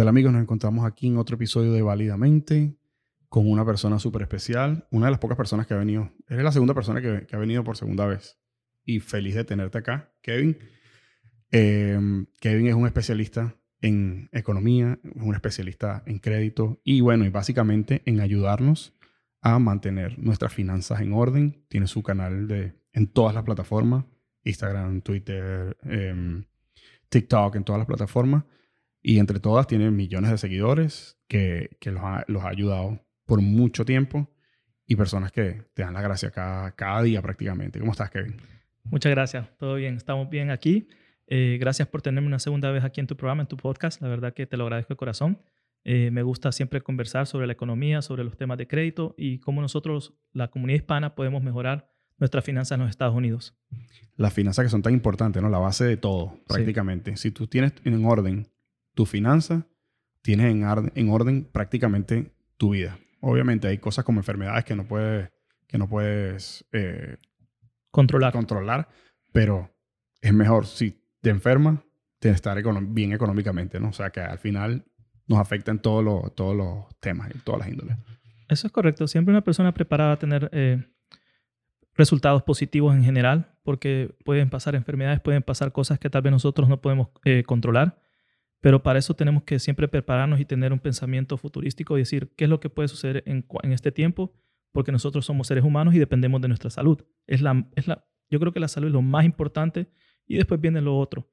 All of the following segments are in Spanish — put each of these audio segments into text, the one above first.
tal amigos? Nos encontramos aquí en otro episodio de Válidamente con una persona súper especial, una de las pocas personas que ha venido, eres la segunda persona que, ha venido por segunda vez y feliz de tenerte acá, Kevin. Em, Kevin es un especialista en economía, un especialista en crédito y bueno, y básicamente en ayudarnos a mantener nuestras finanzas en orden. Tiene su canal de, en todas las plataformas, Instagram, Twitter, em, TikTok, en todas las plataformas. Y entre todas tiene millones de seguidores que, que los, ha, los, ha, ayudado por mucho tiempo y personas que te dan la gracia cada, cada día prácticamente. ¿Cómo estás, Kevin? Muchas gracias. Todo bien. Estamos bien aquí. Eh, gracias por tenerme una segunda vez aquí en tu programa, en tu podcast. La verdad que te lo agradezco de corazón. Eh, me gusta siempre conversar sobre la economía, sobre los temas de crédito y cómo nosotros, la comunidad hispana, podemos mejorar nuestras finanzas en los Estados Unidos. Las finanzas que son tan importantes, ¿no? La base de todo, prácticamente. Si tú tienes en orden tu finanza, tienes en, en, orden prácticamente tu vida. Obviamente hay cosas como enfermedades que no puedes, que no puedes eh, controlar. controlar, pero es mejor si te enfermas, te estar bien económicamente, ¿no? O sea que al final nos afecta en todos los, todos los temas y todas las índoles. Eso es correcto. Siempre una persona preparada a tener eh, resultados positivos en general, porque pueden pasar enfermedades, pueden pasar cosas que tal vez nosotros no podemos eh, controlar, pero para eso tenemos que siempre prepararnos y tener un pensamiento futurístico y decir qué es lo que puede suceder en, en este tiempo, porque nosotros somos seres humanos y dependemos de nuestra salud. Es la, es la, yo creo que la salud es lo más importante y después viene lo otro.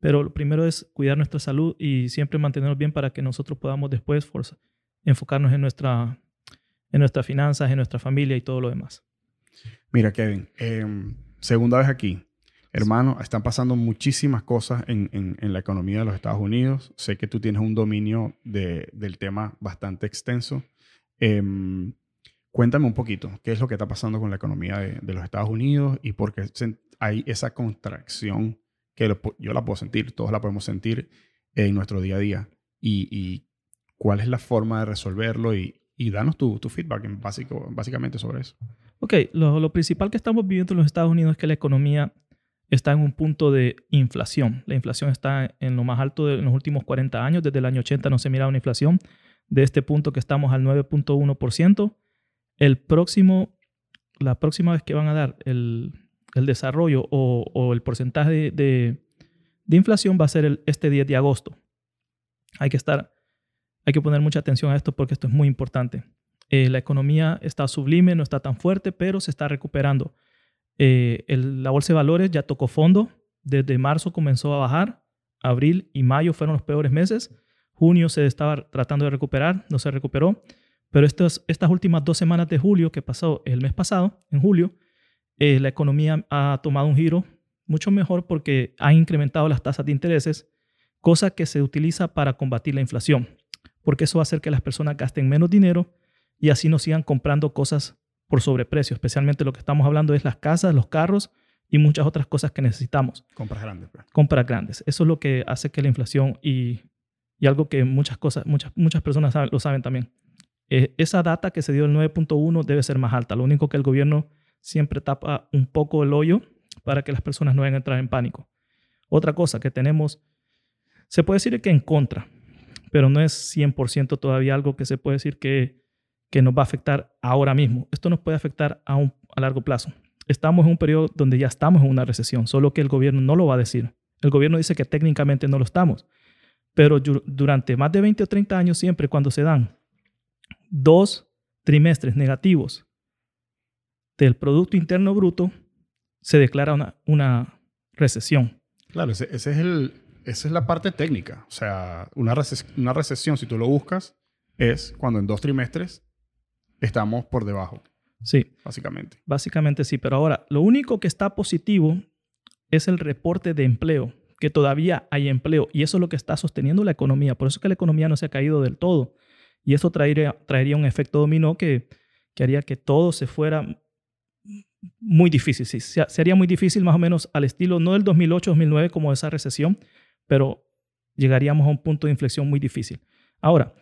Pero lo primero es cuidar nuestra salud y siempre mantenernos bien para que nosotros podamos después enfocarnos en, nuestra, en nuestras finanzas, en nuestra familia y todo lo demás. Mira, Kevin, em, segunda vez aquí. Hermano, están pasando muchísimas cosas en, en, la economía de los Estados Unidos. Sé que tú tienes un dominio de, del tema bastante extenso. Em, cuéntame un poquito, ¿qué es lo que está pasando con la economía de, de los Estados Unidos y por qué hay esa contracción que yo la puedo sentir, todos la podemos sentir en nuestro día a día. Y, cuál es la forma de resolverlo y, y danos tu, tu, feedback básico, básicamente sobre eso. Ok, lo, lo, principal que estamos viviendo en los Estados Unidos es que la economía está en un punto de inflación. La inflación está en lo más alto de los últimos 40 años. Desde el año 80 no se mira una inflación. De este punto que estamos al 9.1%. El próximo, la próxima vez que van a dar el, el desarrollo o, el porcentaje de, inflación va a ser el, este 10 de agosto. Hay que estar, hay que poner mucha atención a esto porque esto es muy importante. Eh, la economía está sublime, no está tan fuerte, pero se está recuperando. Eh, la bolsa de valores ya tocó fondo. Desde marzo comenzó a bajar. Abril y mayo fueron los peores meses. Junio se estaba tratando de recuperar, no se recuperó. Pero estas, estas últimas dos semanas de julio, que pasó el mes pasado, en julio, eh, la economía ha tomado un giro mucho mejor porque ha incrementado las tasas de intereses, cosa que se utiliza para combatir la inflación, porque eso va a hacer que las personas gasten menos dinero y así no sigan comprando cosas por sobreprecio, especialmente lo que estamos hablando es las casas, los carros y muchas otras cosas que necesitamos. Compras grandes. Pues. Compras grandes. Eso es lo que hace que la inflación y, y algo que muchas cosas, muchas, muchas personas lo saben también. Eh, esa data que se dio el 9.1 debe ser más alta. Lo único que el gobierno siempre tapa un poco el hoyo para que las personas no vayan a entrar en pánico. Otra cosa que tenemos, se puede decir que en contra, pero no es 100% todavía algo que se puede decir que, que nos va a afectar ahora mismo. Esto nos puede afectar a, un, a largo plazo. Estamos en un periodo donde ya estamos en una recesión, solo que el gobierno no lo va a decir. El gobierno dice que técnicamente no lo estamos, pero durante más de 20 o 30 años siempre cuando se dan dos trimestres negativos del Producto Interno Bruto, se declara una, una recesión. Claro, ese, es el, esa es la parte técnica. O sea, una, una recesión, si tú lo buscas, es cuando en dos trimestres estamos por debajo. Sí. Básicamente. Básicamente sí, pero ahora, lo único que está positivo es el reporte de empleo, que todavía hay empleo y eso es lo que está sosteniendo la economía. Por eso es que la economía no se ha caído del todo. Y eso traería, traería un efecto dominó que, que haría que todo se fuera muy difícil, sí. Sería muy difícil más o menos al estilo, no del 2008-2009 como esa recesión, pero llegaríamos a un punto de inflexión muy difícil. Ahora,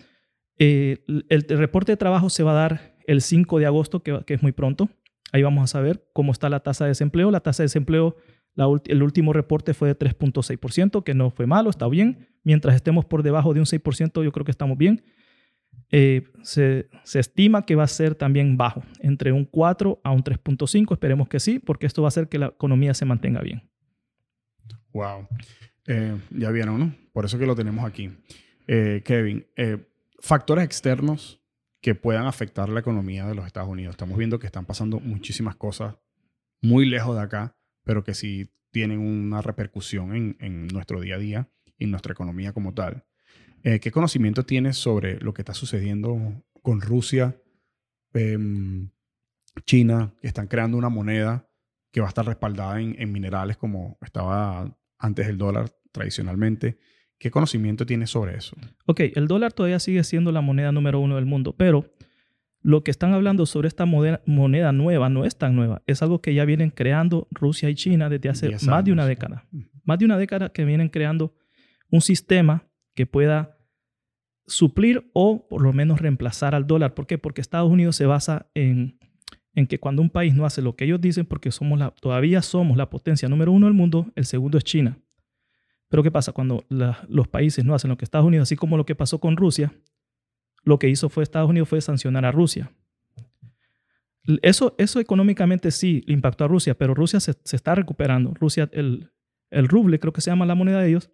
eh, el, reporte de trabajo se va a dar el 5 de agosto, que, es muy pronto. Ahí vamos a saber cómo está la tasa de desempleo. La tasa de desempleo el último reporte fue de 3.6%, que no fue malo, está bien. Mientras estemos por debajo de un 6%, yo creo que estamos bien. Eh, se, se, estima que va a ser también bajo, entre un 4 a un 3.5, esperemos que sí, porque esto va a hacer que la economía se mantenga bien. Wow. Eh, ya vieron, ¿no? Por eso que lo tenemos aquí. Eh, Kevin, factores externos que puedan afectar la economía de los Estados Unidos. Estamos viendo que están pasando muchísimas cosas muy lejos de acá, pero que sí tienen una repercusión en, nuestro día a día y en nuestra economía como tal. Eh, ¿Qué conocimiento tienes sobre lo que está sucediendo con Rusia, em, China, que están creando una moneda que va a estar respaldada en, minerales como estaba antes el dólar tradicionalmente? ¿Qué conocimiento tienes sobre eso? Ok, el dólar todavía sigue siendo la moneda número uno del mundo, pero lo que están hablando sobre esta moneda, nueva no es tan nueva, es algo que ya vienen creando Rusia y China desde hace más de una década. Más de una década que vienen creando un sistema que pueda suplir o por lo menos reemplazar al dólar. ¿Por qué? Porque Estados Unidos se basa en, en que cuando un país no hace lo que ellos dicen, porque somos la, todavía somos la potencia número uno del mundo, el segundo es China. Pero ¿qué pasa? Cuando los países no hacen lo que Estados Unidos, así como lo que pasó con Rusia, lo que hizo fue Estados Unidos fue sancionar a Rusia. Eso, eso económicamente sí impactó a Rusia, pero Rusia se, se está recuperando. Rusia, el, el ruble, creo que se llama la moneda de ellos,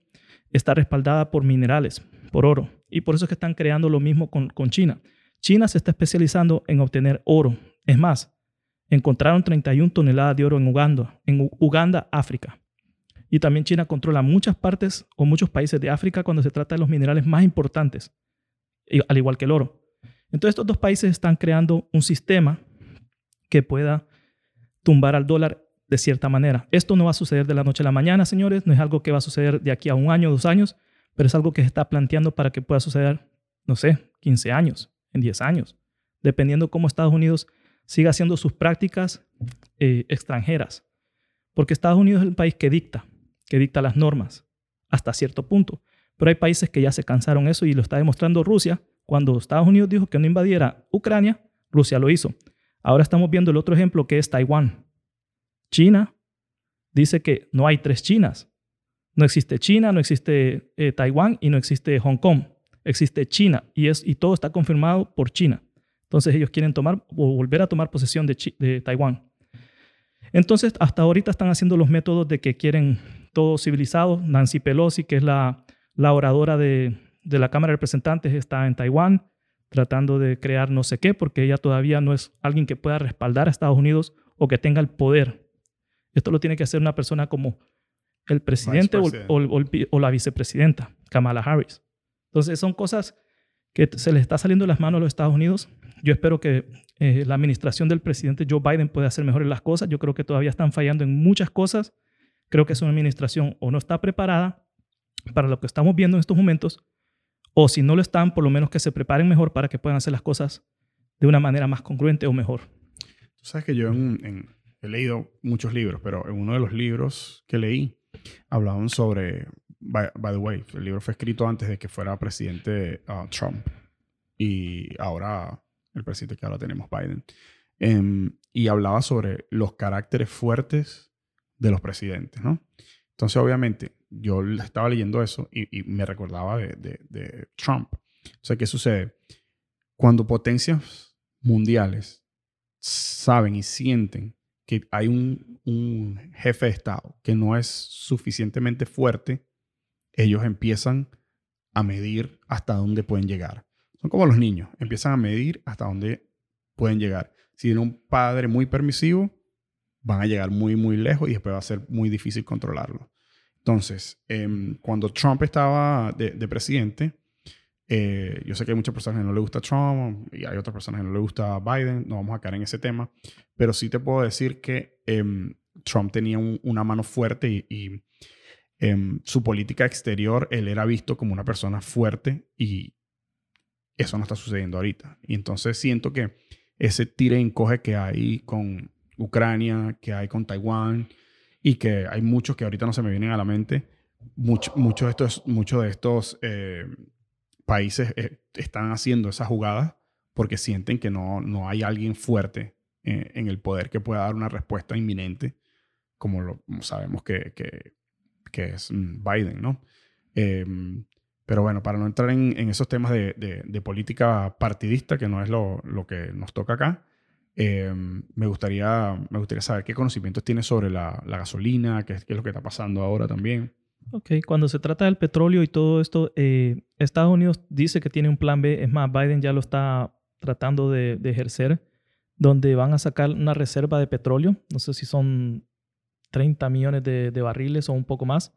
está respaldada por minerales, por oro. Y por eso es que están creando lo mismo con, China. China se está especializando en obtener oro. Es más, encontraron 31 toneladas de oro en Uganda, en Uganda, África. Y también China controla muchas partes o muchos países de África cuando se trata de los minerales más importantes, al igual que el oro. Entonces estos dos países están creando un sistema que pueda tumbar al dólar de cierta manera. Esto no va a suceder de la noche a la mañana, señores, no es algo que va a suceder de aquí a un año, dos años, pero es algo que se está planteando para que pueda suceder, no sé, 15 años, en 10 años, dependiendo cómo Estados Unidos siga haciendo sus prácticas eh, extranjeras. Porque Estados Unidos es el país que dicta, que dicta las normas hasta cierto punto. Pero hay países que ya se cansaron eso y lo está demostrando Rusia. Cuando Estados Unidos dijo que no invadiera Ucrania, Rusia lo hizo. Ahora estamos viendo el otro ejemplo que es Taiwán. China dice que no hay tres Chinas. No existe China, no existe eh, Taiwán y no existe Hong Kong. Existe China y, es, y todo está confirmado por China. Entonces ellos quieren tomar o volver a tomar posesión de, de Taiwán. Entonces, hasta ahorita están haciendo los métodos de que quieren todo civilizado. Nancy Pelosi, que es la, la oradora de, de la Cámara de Representantes, está en Taiwán tratando de crear no sé qué, porque ella todavía no es alguien que pueda respaldar a Estados Unidos o que tenga el poder esto lo tiene que hacer una persona como el presidente o, la vicepresidenta, Kamala Harris. Entonces son cosas que se le está saliendo de las manos a los Estados Unidos. Yo espero que eh, la administración del presidente Joe Biden pueda hacer mejores las cosas. Yo creo que todavía están fallando en muchas cosas. Creo que una administración o no está preparada para lo que estamos viendo en estos momentos, o si no lo están, por lo menos que se preparen mejor para que puedan hacer las cosas de una manera más congruente o mejor. Tú sabes que yo en he leído muchos libros, pero en uno de los libros que leí hablaban sobre, by, the way, el libro fue escrito antes de que fuera presidente uh, Trump y ahora el presidente que ahora tenemos, Biden. Em, y hablaba sobre los caracteres fuertes de los presidentes, ¿no? Entonces, obviamente, yo estaba leyendo eso y, me recordaba de, Trump. O sea, ¿qué sucede? Cuando potencias mundiales saben y sienten que hay un, un, jefe de Estado que no es suficientemente fuerte, ellos empiezan a medir hasta dónde pueden llegar. Son como los niños, empiezan a medir hasta dónde pueden llegar. Si tienen un padre muy permisivo, van a llegar muy, muy lejos y después va a ser muy difícil controlarlo. Entonces, em, cuando Trump estaba de, de presidente, eh, yo sé que hay muchas personas que no le gusta Trump y hay otras personas que no le gusta Biden, no vamos a caer en ese tema, pero sí te puedo decir que em, Trump tenía una mano fuerte y, em, su política exterior, él era visto como una persona fuerte y eso no está sucediendo ahorita. Y entonces siento que ese tire y encoge que hay con Ucrania, que hay con Taiwán y que hay muchos que ahorita no se me vienen a la mente, muchos mucho de estos, muchos de estos eh, países eh, están haciendo esas jugadas porque sienten que no, no hay alguien fuerte eh, en el poder que pueda dar una respuesta inminente como lo sabemos que, que, que es mm, Biden, ¿no? Em, pero bueno, para no entrar en, en esos temas de, de, política partidista, que no es lo, lo que nos toca acá, em, me, gustaría, me gustaría saber qué conocimientos tiene sobre la, gasolina, qué, es lo que está pasando ahora también. Ok, cuando se trata del petróleo y todo esto, eh, Estados Unidos dice que tiene un plan B, es más, Biden ya lo está tratando de, ejercer, donde van a sacar una reserva de petróleo, no sé si son 30 millones de, barriles o un poco más,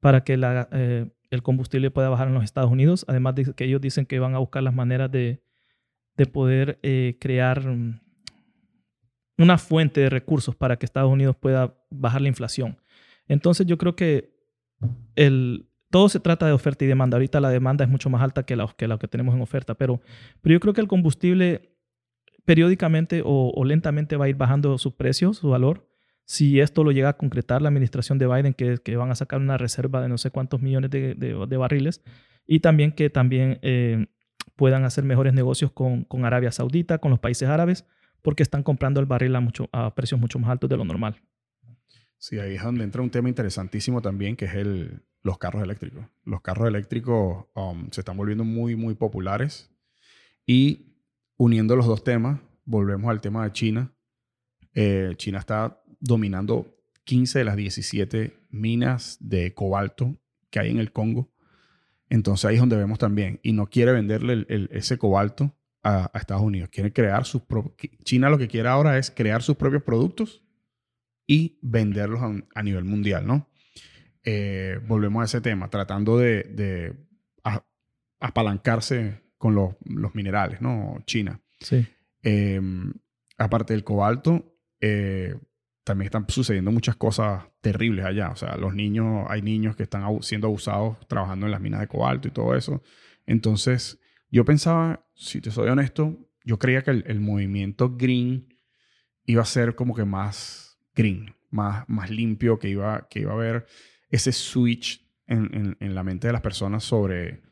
para que eh, el combustible pueda bajar en los Estados Unidos. Además de que ellos dicen que van a buscar las maneras de, de poder eh, crear mm, una fuente de recursos para que Estados Unidos pueda bajar la inflación. Entonces yo creo que el, todo se trata de oferta y demanda. Ahorita la demanda es mucho más alta que la que, tenemos en oferta, pero, pero yo creo que el combustible periódicamente o, lentamente va a ir bajando su precio, su valor, si esto lo llega a concretar la administración de Biden, que, que van a sacar una reserva de no sé cuántos millones de, de, barriles, y también que también eh, puedan hacer mejores negocios con, con, Arabia Saudita, con los países árabes, porque están comprando el barril a, mucho, precios mucho más altos de lo normal. Sí, ahí es donde entra un tema interesantísimo también, que es el, los carros eléctricos. Los carros eléctricos um, se están volviendo muy, muy populares. Y uniendo los dos temas, volvemos al tema de China. Eh, China está dominando 15 de las 17 minas de cobalto que hay en el Congo. Entonces ahí es donde vemos también. Y no quiere venderle ese cobalto a, Estados Unidos. Quiere crear sus China lo que quiere ahora es crear sus propios productos y venderlos a, nivel mundial, ¿no? Eh, volvemos a ese tema, tratando de, apalancarse con los, minerales, ¿no? China. Sí. Em, aparte del cobalto, eh, también están sucediendo muchas cosas terribles allá. O sea, los niños, hay niños que están siendo abusados trabajando en las minas de cobalto y todo eso. Entonces, yo pensaba, si te soy honesto, yo creía que el, movimiento green iba a ser como que más green, más, más limpio, que iba, que iba a haber ese switch en, en, la mente de las personas sobre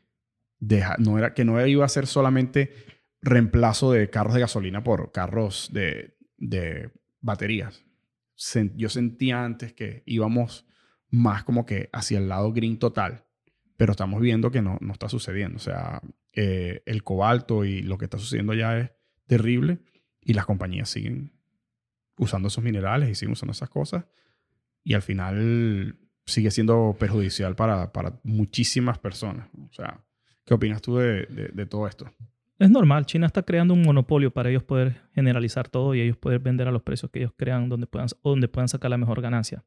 dejar, no era, que no iba a ser solamente reemplazo de carros de gasolina por carros de, de baterías, yo sentía antes que íbamos más como que hacia el lado green total, pero estamos viendo que no, no está sucediendo. O sea, eh, el cobalto y lo que está sucediendo ya es terrible y las compañías siguen usando esos minerales y siguen usando esas cosas y al final sigue siendo perjudicial para, para muchísimas personas. O sea, ¿qué opinas tú de, de todo esto? Es normal, China está creando un monopolio para ellos poder generalizar todo y ellos poder vender a los precios que ellos crean donde puedan, donde puedan sacar la mejor ganancia.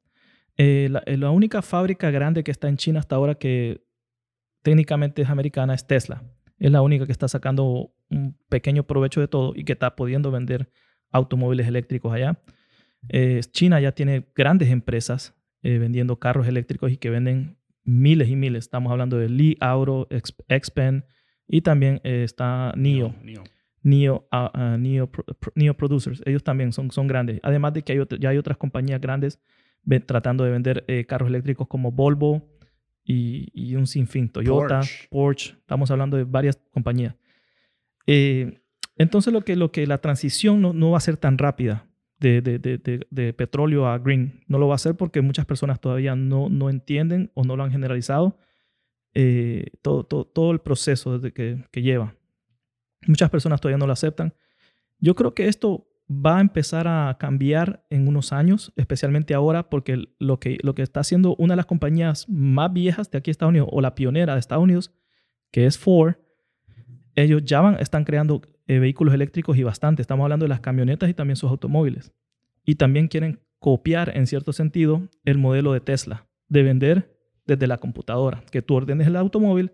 Eh, eh, la, única fábrica grande que está en China hasta ahora que técnicamente es americana es Tesla. Es la única que está sacando un pequeño provecho de todo y que está pudiendo vender automóviles eléctricos allá. Eh, China ya tiene grandes empresas vendiendo carros eléctricos y que venden miles y miles. Estamos hablando de Li Auto, Xpeng, y también eh, está NIO. NIO. Ah, ah, NIO, Producers. Ellos también son, son grandes. Además de que hay ya hay otras compañías grandes tratando de vender eh, carros eléctricos como Volvo y, un sinfín. Toyota, Porsche. Estamos hablando de varias compañías. Eh, entonces lo que, lo que la transición no, no va a ser tan rápida de, de, de, de, petróleo a green. No lo va a ser porque muchas personas todavía no, no entienden o no lo han generalizado eh, todo, todo, el proceso que, que, lleva. Muchas personas todavía no lo aceptan. Yo creo que esto va a empezar a cambiar en unos años, especialmente ahora, porque lo que, lo que está haciendo una de las compañías más viejas de aquí de Estados Unidos, o la pionera de Estados Unidos, que es Ford, ellos ya van, están creando eh, vehículos eléctricos y bastante. Estamos hablando de las camionetas y también sus automóviles. Y también quieren copiar, en cierto sentido, el modelo de Tesla, de vender desde la computadora, que tú ordenes el automóvil,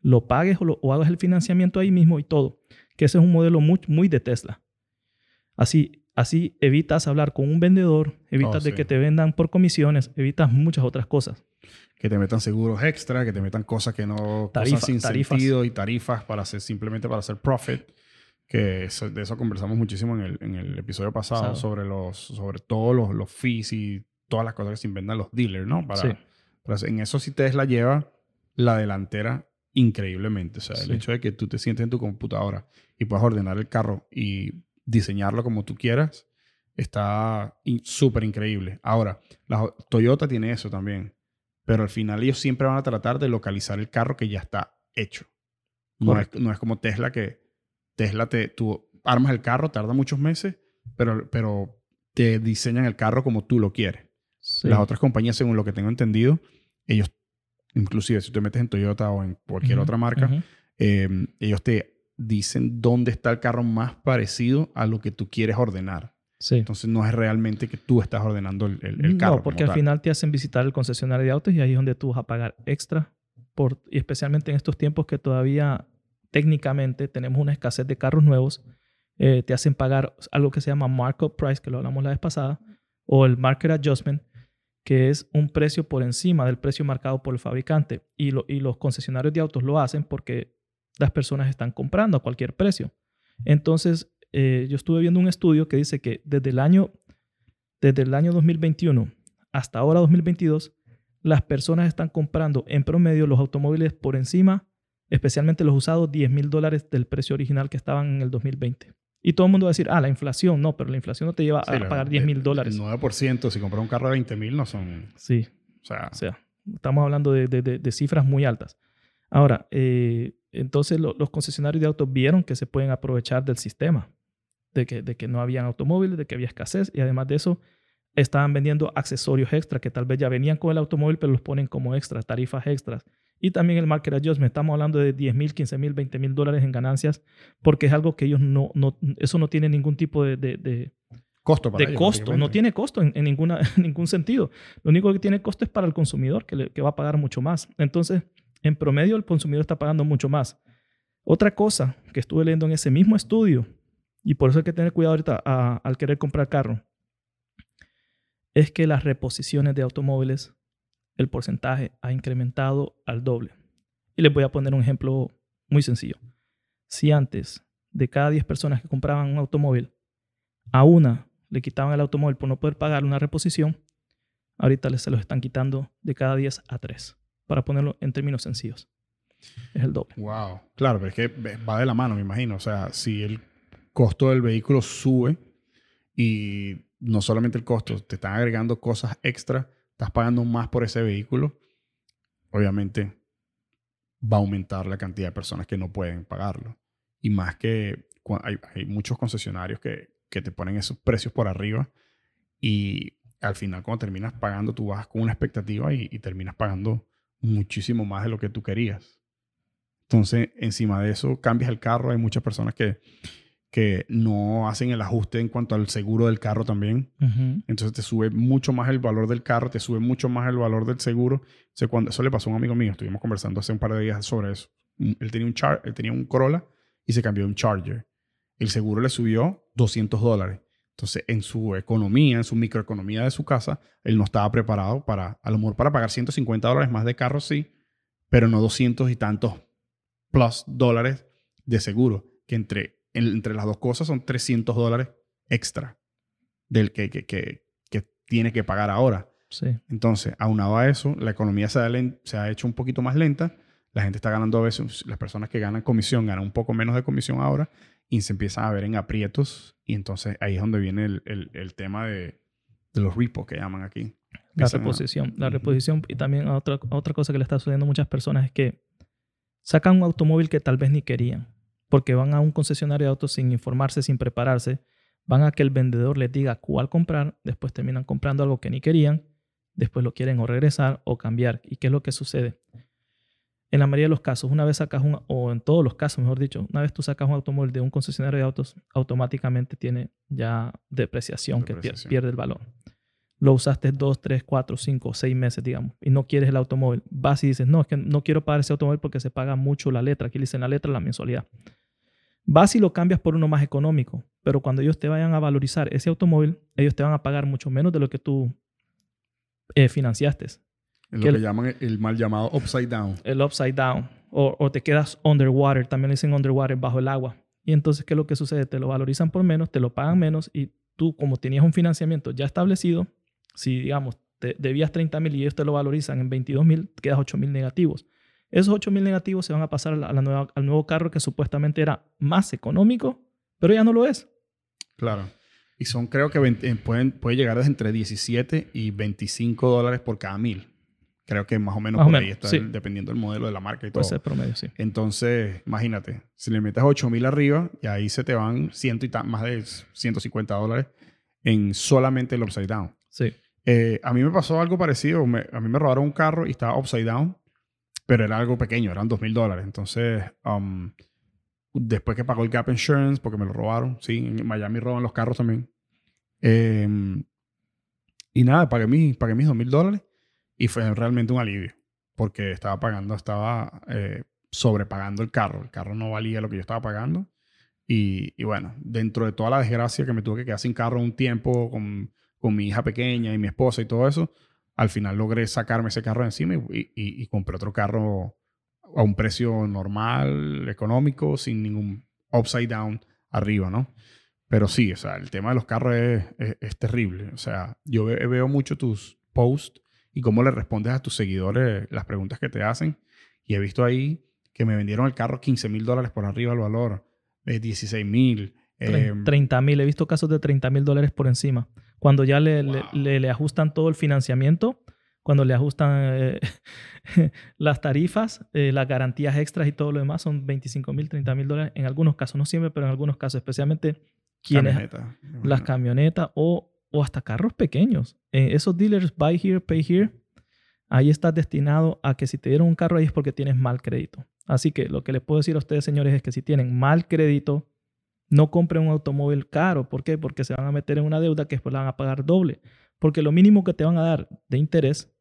lo pagues o, hagas el financiamiento ahí mismo y todo, que ese es un modelo muy, muy de Tesla. Así, así evitas hablar con un vendedor, evitas oh, de que te vendan por comisiones, evitas muchas otras cosas. Que te metan seguros extra, que te metan cosas que no, cosas sin sentido y tarifas para hacer, simplemente para hacer profit que de eso conversamos muchísimo en el, en el episodio pasado, sobre los sobre todos los, los fees y todas las cosas que se inventan los dealers, ¿no? Para, en eso sí Tesla lleva la delantera increíblemente. O sea, el hecho de que tú te sientes en tu computadora y puedas ordenar el carro y diseñarlo como tú quieras, Está súper increíble. Ahora, la Toyota tiene eso también. Pero al final ellos siempre van a tratar de localizar el carro que ya está hecho. No es, no es, como Tesla que Tesla te, tú armas el carro, tarda muchos meses, pero, pero te diseñan el carro como tú lo quieres. Las otras compañías, según lo que tengo entendido, ellos, inclusive si te metes en Toyota o en cualquier otra marca, em, ellos te dicen dónde está el carro más parecido a lo que tú quieres ordenar. Sí. Entonces no es realmente que tú estás ordenando el, el, carro. No, porque al final te hacen visitar el concesionario de autos y ahí es donde tú vas a pagar extra, por, y especialmente en estos tiempos que todavía técnicamente tenemos una escasez de carros nuevos, eh, te hacen pagar algo que se llama markup price, que lo hablamos la vez pasada, o el market adjustment, que es un precio por encima del precio marcado por el fabricante. Y, y los concesionarios de autos lo hacen porque las personas están comprando a cualquier precio. Entonces, eh, yo estuve viendo un estudio que dice que desde el año, desde el año 2021 hasta ahora 2022, las personas están comprando en promedio los automóviles por encima, especialmente los usados, 10 mil dólares del precio original que estaban en el 2020. Y todo el mundo va a decir, ah, la inflación, no, pero la inflación no te lleva a pagar 10 mil dólares. El 9%, si compras un carro de 20 mil, no son... Sí. O sea, o sea estamos hablando de, de, de, cifras muy altas. Ahora, eh, entonces los concesionarios de autos vieron que se pueden aprovechar del sistema, de que, de que no habían automóviles, de que había escasez, y además de eso, estaban vendiendo accesorios extra que tal vez ya venían con el automóvil, pero los ponen como extras, tarifas extras. Y también el market adjustment, estamos hablando de 10 mil, 15 mil, 20 mil dólares en ganancias, porque es algo que ellos no, no eso no tiene ningún tipo de, de, costo para de costo, no tiene costo en, ninguna, ningún sentido. Lo único que tiene costo es para el consumidor, que, que va a pagar mucho más. Entonces, en promedio, el consumidor está pagando mucho más. Otra cosa que estuve leyendo en ese mismo estudio, y por eso hay que tener cuidado ahorita al querer comprar carro, es que las reposiciones de automóviles el porcentaje ha incrementado al doble. Y les voy a poner un ejemplo muy sencillo. Si antes de cada 10 personas que compraban un automóvil, a una le quitaban el automóvil por no poder pagar una reposición, ahorita se los están quitando de cada 10 a 3, para ponerlo en términos sencillos. Es el doble. Wow. Claro, pero es que va de la mano, me imagino. O sea, si el costo del vehículo sube y no solamente el costo, te están agregando cosas extra estás pagando más por ese vehículo, obviamente va a aumentar la cantidad de personas que no pueden pagarlo. Y más que hay, muchos concesionarios que, que, te ponen esos precios por arriba y al final cuando terminas pagando tú vas con una expectativa y, y terminas pagando muchísimo más de lo que tú querías. Entonces, encima de eso, cambias el carro. Hay muchas personas que que no hacen el ajuste en cuanto al seguro del carro también. Entonces te sube mucho más el valor del carro, te sube mucho más el valor del seguro. cuando, eso le pasó a un amigo mío, estuvimos conversando hace un par de días sobre eso. Él tenía un, char, él tenía un Corolla y se cambió a un Charger. El seguro le subió 200 dólares. Entonces, en su economía, en su microeconomía de su casa, él no estaba preparado para, a lo mejor para pagar 150 dólares más de carro, sí, pero no 200 y tantos plus dólares de seguro, que entre entre las dos cosas son 300 dólares extra del que, que, que, que tiene que pagar ahora. Sí. Entonces, aunado a eso, la economía se ha, se ha hecho un poquito más lenta. La gente está ganando a veces, las personas que ganan comisión ganan un poco menos de comisión ahora y se empiezan a ver en aprietos. Y entonces ahí es donde viene el, el, el tema de, de, los repos que llaman aquí. La reposición. La reposición y también otra, otra cosa que le está sucediendo a muchas personas es que sacan un automóvil que tal vez ni querían porque van a un concesionario de autos sin informarse, sin prepararse, van a que el vendedor les diga cuál comprar, después terminan comprando algo que ni querían, después lo quieren o regresar o cambiar. ¿Y qué es lo que sucede? En la mayoría de los casos, una vez sacas un, o en todos los casos, mejor dicho, una vez tú sacas un automóvil de un concesionario de autos, automáticamente tiene ya depreciación, que pierde el valor. Lo usaste dos, tres, cuatro, cinco, seis meses, digamos, y no quieres el automóvil. Vas y dices, no, es que no quiero pagar ese automóvil porque se paga mucho la letra. Aquí le dicen la letra, la mensualidad. Vas y lo cambias por uno más económico, pero cuando ellos te vayan a valorizar ese automóvil, ellos te van a pagar mucho menos de lo que tú eh, financiaste. Es lo que, llaman el mal llamado upside down. El upside down. O, te quedas underwater, también le dicen underwater, bajo el agua. Y entonces, ¿qué es lo que sucede? Te lo valorizan por menos, te lo pagan menos y tú, como tenías un financiamiento ya establecido, si digamos, te debías 30 mil y ellos te lo valorizan en 22 mil, quedas 8 mil negativos. Esos 8 mil negativos se van a pasar a la nueva, al nuevo carro que supuestamente era más económico, pero ya no lo es. Claro. Y son, creo que 20 eh, pueden, puede llegar desde entre 17 y 25 dólares por cada mil. Creo que más o menos Más o por menos, ahí está, sí. el- dependiendo del modelo de la marca y todo. Puede ser promedio, sí. Entonces, imagínate, si le metes 8 mil arriba, y ahí se te van ciento y más de 150 dólares en solamente el upside down. Sí. Eh, a mí me pasó algo parecido. Me- a mí me robaron un carro y estaba upside down, pero era algo pequeño, eran 2 mil dólares. Entonces, um, después que pagó el gap insurance, porque me lo robaron, sí, en Miami roban los carros también. Eh, y nada, pagué, mis pagué mis 2 mil dólares y fue realmente un alivio, porque estaba pagando, estaba eh, sobrepagando el carro. El carro no valía lo que yo estaba pagando. Y, bueno, dentro de toda la desgracia que me tuve que quedar sin carro un tiempo con, con mi hija pequeña y mi esposa y todo eso, al final logré sacarme ese carro de encima y, y- compré otro carro a un precio normal, económico, sin ningún upside down arriba, ¿no? Pero sí, o sea, el tema de los carros es, es- es terrible. O sea, yo ve- veo mucho tus posts y cómo le respondes a tus seguidores las preguntas que te hacen. Y he visto ahí que me vendieron el carro 15 mil dólares por arriba del valor, eh, 16 mil. eh, 30 mil. He visto casos de 30 mil dólares por encima. Cuando ya le, le- Wow. le- le ajustan todo el financiamiento, cuando le ajustan eh, las tarifas, eh, las garantías extras y todo lo demás, son 25 mil, 30 mil dólares. En algunos casos, no siempre, pero en algunos casos, especialmente quienes, camioneta, las camionetas o, o hasta carros pequeños. Eh, esos dealers, buy here, pay here, ahí estás destinado a que si te dieron un carro ahí es porque tienes mal crédito. Así que lo que les puedo decir a ustedes, señores, es que si tienen mal crédito, no compren un automóvil caro. ¿Por qué? Porque se van a meter en una deuda que después la van a pagar doble. Porque lo mínimo que te van a dar de interés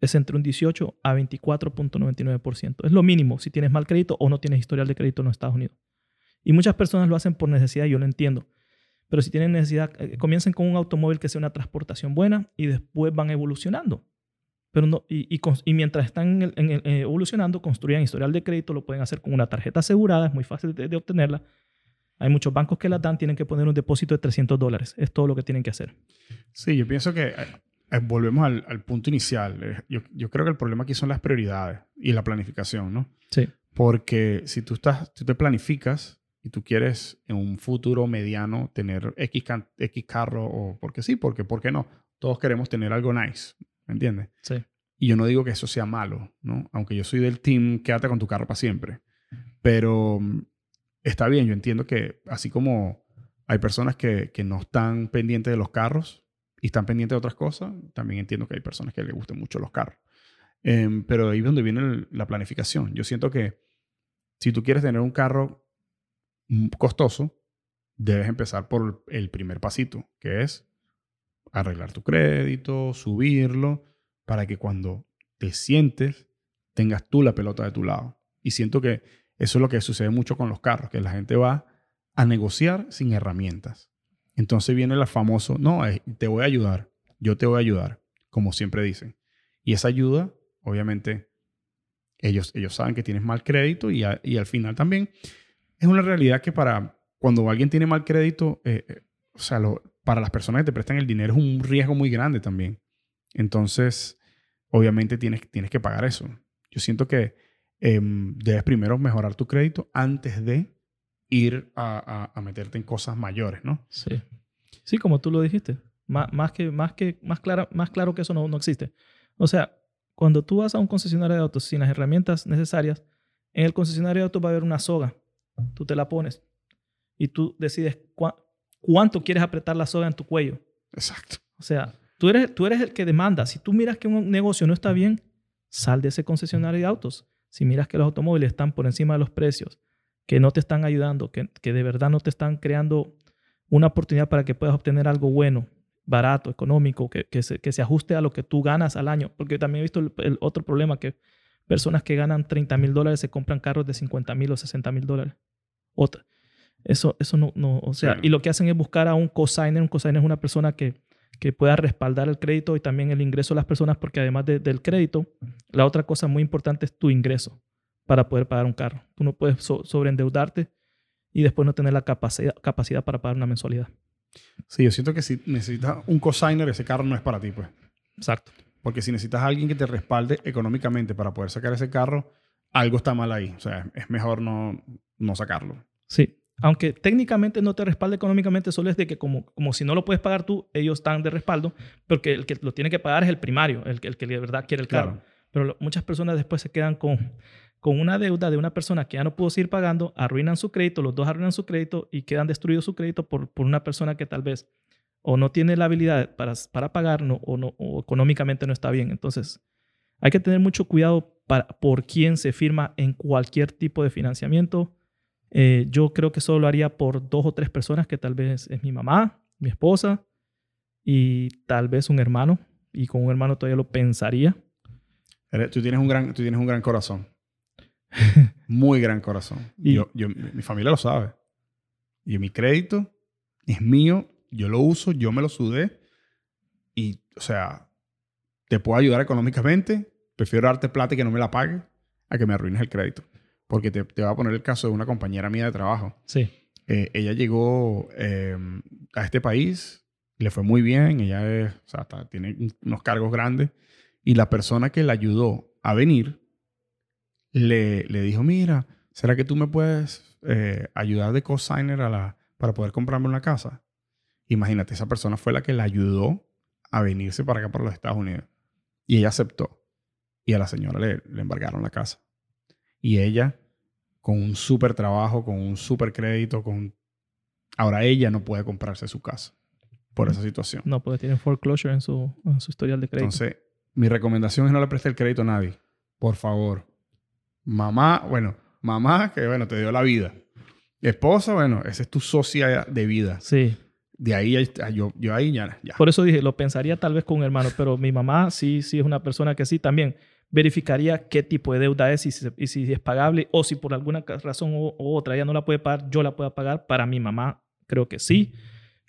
es entre un 18 a 24.99%. Es lo mínimo si tienes mal crédito o no tienes historial de crédito en los Estados Unidos. Y muchas personas lo hacen por necesidad, yo lo entiendo. Pero si tienen necesidad, eh, comiencen con un automóvil que sea una transportación buena y después van evolucionando. Pero no, y, y cons- y mientras están en el- en el- eh, evolucionando, construyan historial de crédito, lo pueden hacer con una tarjeta asegurada, es muy fácil de, de obtenerla. Hay muchos bancos que la dan, tienen que poner un depósito de 300 dólares. Es todo lo que tienen que hacer. Sí, yo pienso que eh, eh, volvemos al, al punto inicial. Yo, yo creo que el problema aquí son las prioridades y la planificación, ¿no? Sí, Porque si tú, estás, tú te planificas y tú quieres en un futuro mediano tener X, X carro, o porque sí, porque ¿por qué no? Todos queremos tener algo nice, ¿me entiendes? sí, Y yo no digo que eso sea malo, ¿no? Aunque yo soy del team, quédate con tu carro para siempre. Pero mm, está bien, yo entiendo que así como hay personas que, que no están pendientes de los carros y están pendientes de otras cosas, también entiendo que hay personas que les gusten mucho los carros. Em, pero ahí es donde viene el- la planificación. Yo siento que si tú quieres tener un carro costoso, debes empezar por el primer pasito, que es arreglar tu crédito, subirlo, para que cuando te sientes tengas tú la pelota de tu lado. Y siento que eso es lo que sucede mucho con los carros, que la gente va a negociar sin herramientas. Entonces viene el famoso, no, eh, te voy a ayudar, yo te voy a ayudar, como siempre dicen. Y esa ayuda, obviamente, ellos, ellos saben que tienes mal crédito y, y al final también es una realidad que para cuando alguien tiene mal crédito, eh, eh, o sea, para las personas que te prestan el dinero es un riesgo muy grande también. Entonces, obviamente tienes, tienes que pagar eso. Yo siento que em, debes primero mejorar tu crédito antes de ir a, meterte en cosas mayores, ¿no? sí. Sí, como tú lo dijiste. Má- Más, que, más, que, más, clara, más claro que eso no, no existe. O sea, cuando tú vas a un concesionario de autos sin las herramientas necesarias, en el concesionario de autos va a haber una soga. Tú te la pones y tú decides cuánto quieres apretar la soga en tu cuello. Exacto. O sea, tú eres, tú eres el que demanda. Si tú miras que un negocio no está bien, sal de ese concesionario de autos. Si miras que los automóviles están por encima de los precios, que no te están ayudando, que, que de verdad no te están creando una oportunidad para que puedas obtener algo bueno, barato, económico, que, que, se, que se ajuste a lo que tú ganas al año. Porque también he visto el, el otro problema, que personas que ganan 30 mil dólares se compran carros de 50 mil o 60 mil dólares. Otra. Eso, eso no, no, o sea, y lo que hacen es buscar a un cosigner. Un cosigner es una persona que, que pueda respaldar el crédito y también el ingreso de las personas, porque además de- del crédito, la otra cosa muy importante es tu ingreso para poder pagar un carro. Tú no puedes so- sobreendeudarte y después no tener la capacidad, capacidad para pagar una mensualidad. Sí, yo siento que si necesitas un cosigner, ese carro no es para ti, pues. Exacto. Porque si necesitas a alguien que te respalde económicamente para poder sacar ese carro, algo está mal ahí. O sea, es mejor no, no sacarlo. Sí. aunque técnicamente no te respalda económicamente, solo es de que como, como si no lo puedes pagar tú, ellos están de respaldo, porque el que lo tiene que pagar es el primario, el, el que de verdad quiere el carro. Claro. Pero muchas personas después se quedan con, con una deuda de una persona que ya no pudo seguir pagando, arruinan su crédito, los dos arruinan su crédito y quedan destruidos su crédito por, por una persona que tal vez o no tiene la habilidad para, para pagar no, o, no, o económicamente no está bien. Entonces, hay que tener mucho cuidado para, por quién se firma en cualquier tipo de financiamiento. Eh, yo creo que solo lo haría por dos o tres personas, que tal vez es mi mamá, mi esposa y tal vez un hermano. Y con un hermano todavía lo pensaría. Tú tienes un gran, tú tienes un gran corazón. Muy gran corazón. Y- yo, yo, mi familia lo sabe. Y mi crédito es mío, yo lo uso, yo me lo sudé. Y, o sea, te puedo ayudar económicamente. Prefiero darte plata y que no me la pague a que me arruines el crédito. Porque te, te voy a poner el caso de una compañera mía de trabajo. Sí, Eh, ella llegó eh, a este país, le fue muy bien, ella es, o sea, está- tiene unos cargos grandes, y la persona que la ayudó a venir le, le dijo, mira, ¿será que tú me puedes eh, ayudar de cosigner a la, para poder comprarme una casa? Imagínate, esa persona fue la que la ayudó a venirse para acá, para los Estados Unidos. Y ella aceptó. Y a la señora le, le embargaron la casa. Y ella, con un súper trabajo, con un súper crédito, con... Ahora ella no puede comprarse su casa por esa situación. no puede tener foreclosure en su, en su historial de crédito. Entonces, mi recomendación es no le preste el crédito a nadie. Por favor. Mamá, bueno, mamá que, bueno, te dio la vida. Esposa, bueno, esa es tu socia de vida. sí, De ahí, yo, yo ahí ya, ya. Por eso dije, lo pensaría tal vez con un hermano, pero mi mamá sí, sí es una persona que sí también verificaría qué tipo de deuda es y si, y si es pagable o si por alguna razón u, u otra ella no la puede pagar, yo la pueda pagar. Para mi mamá creo que sí.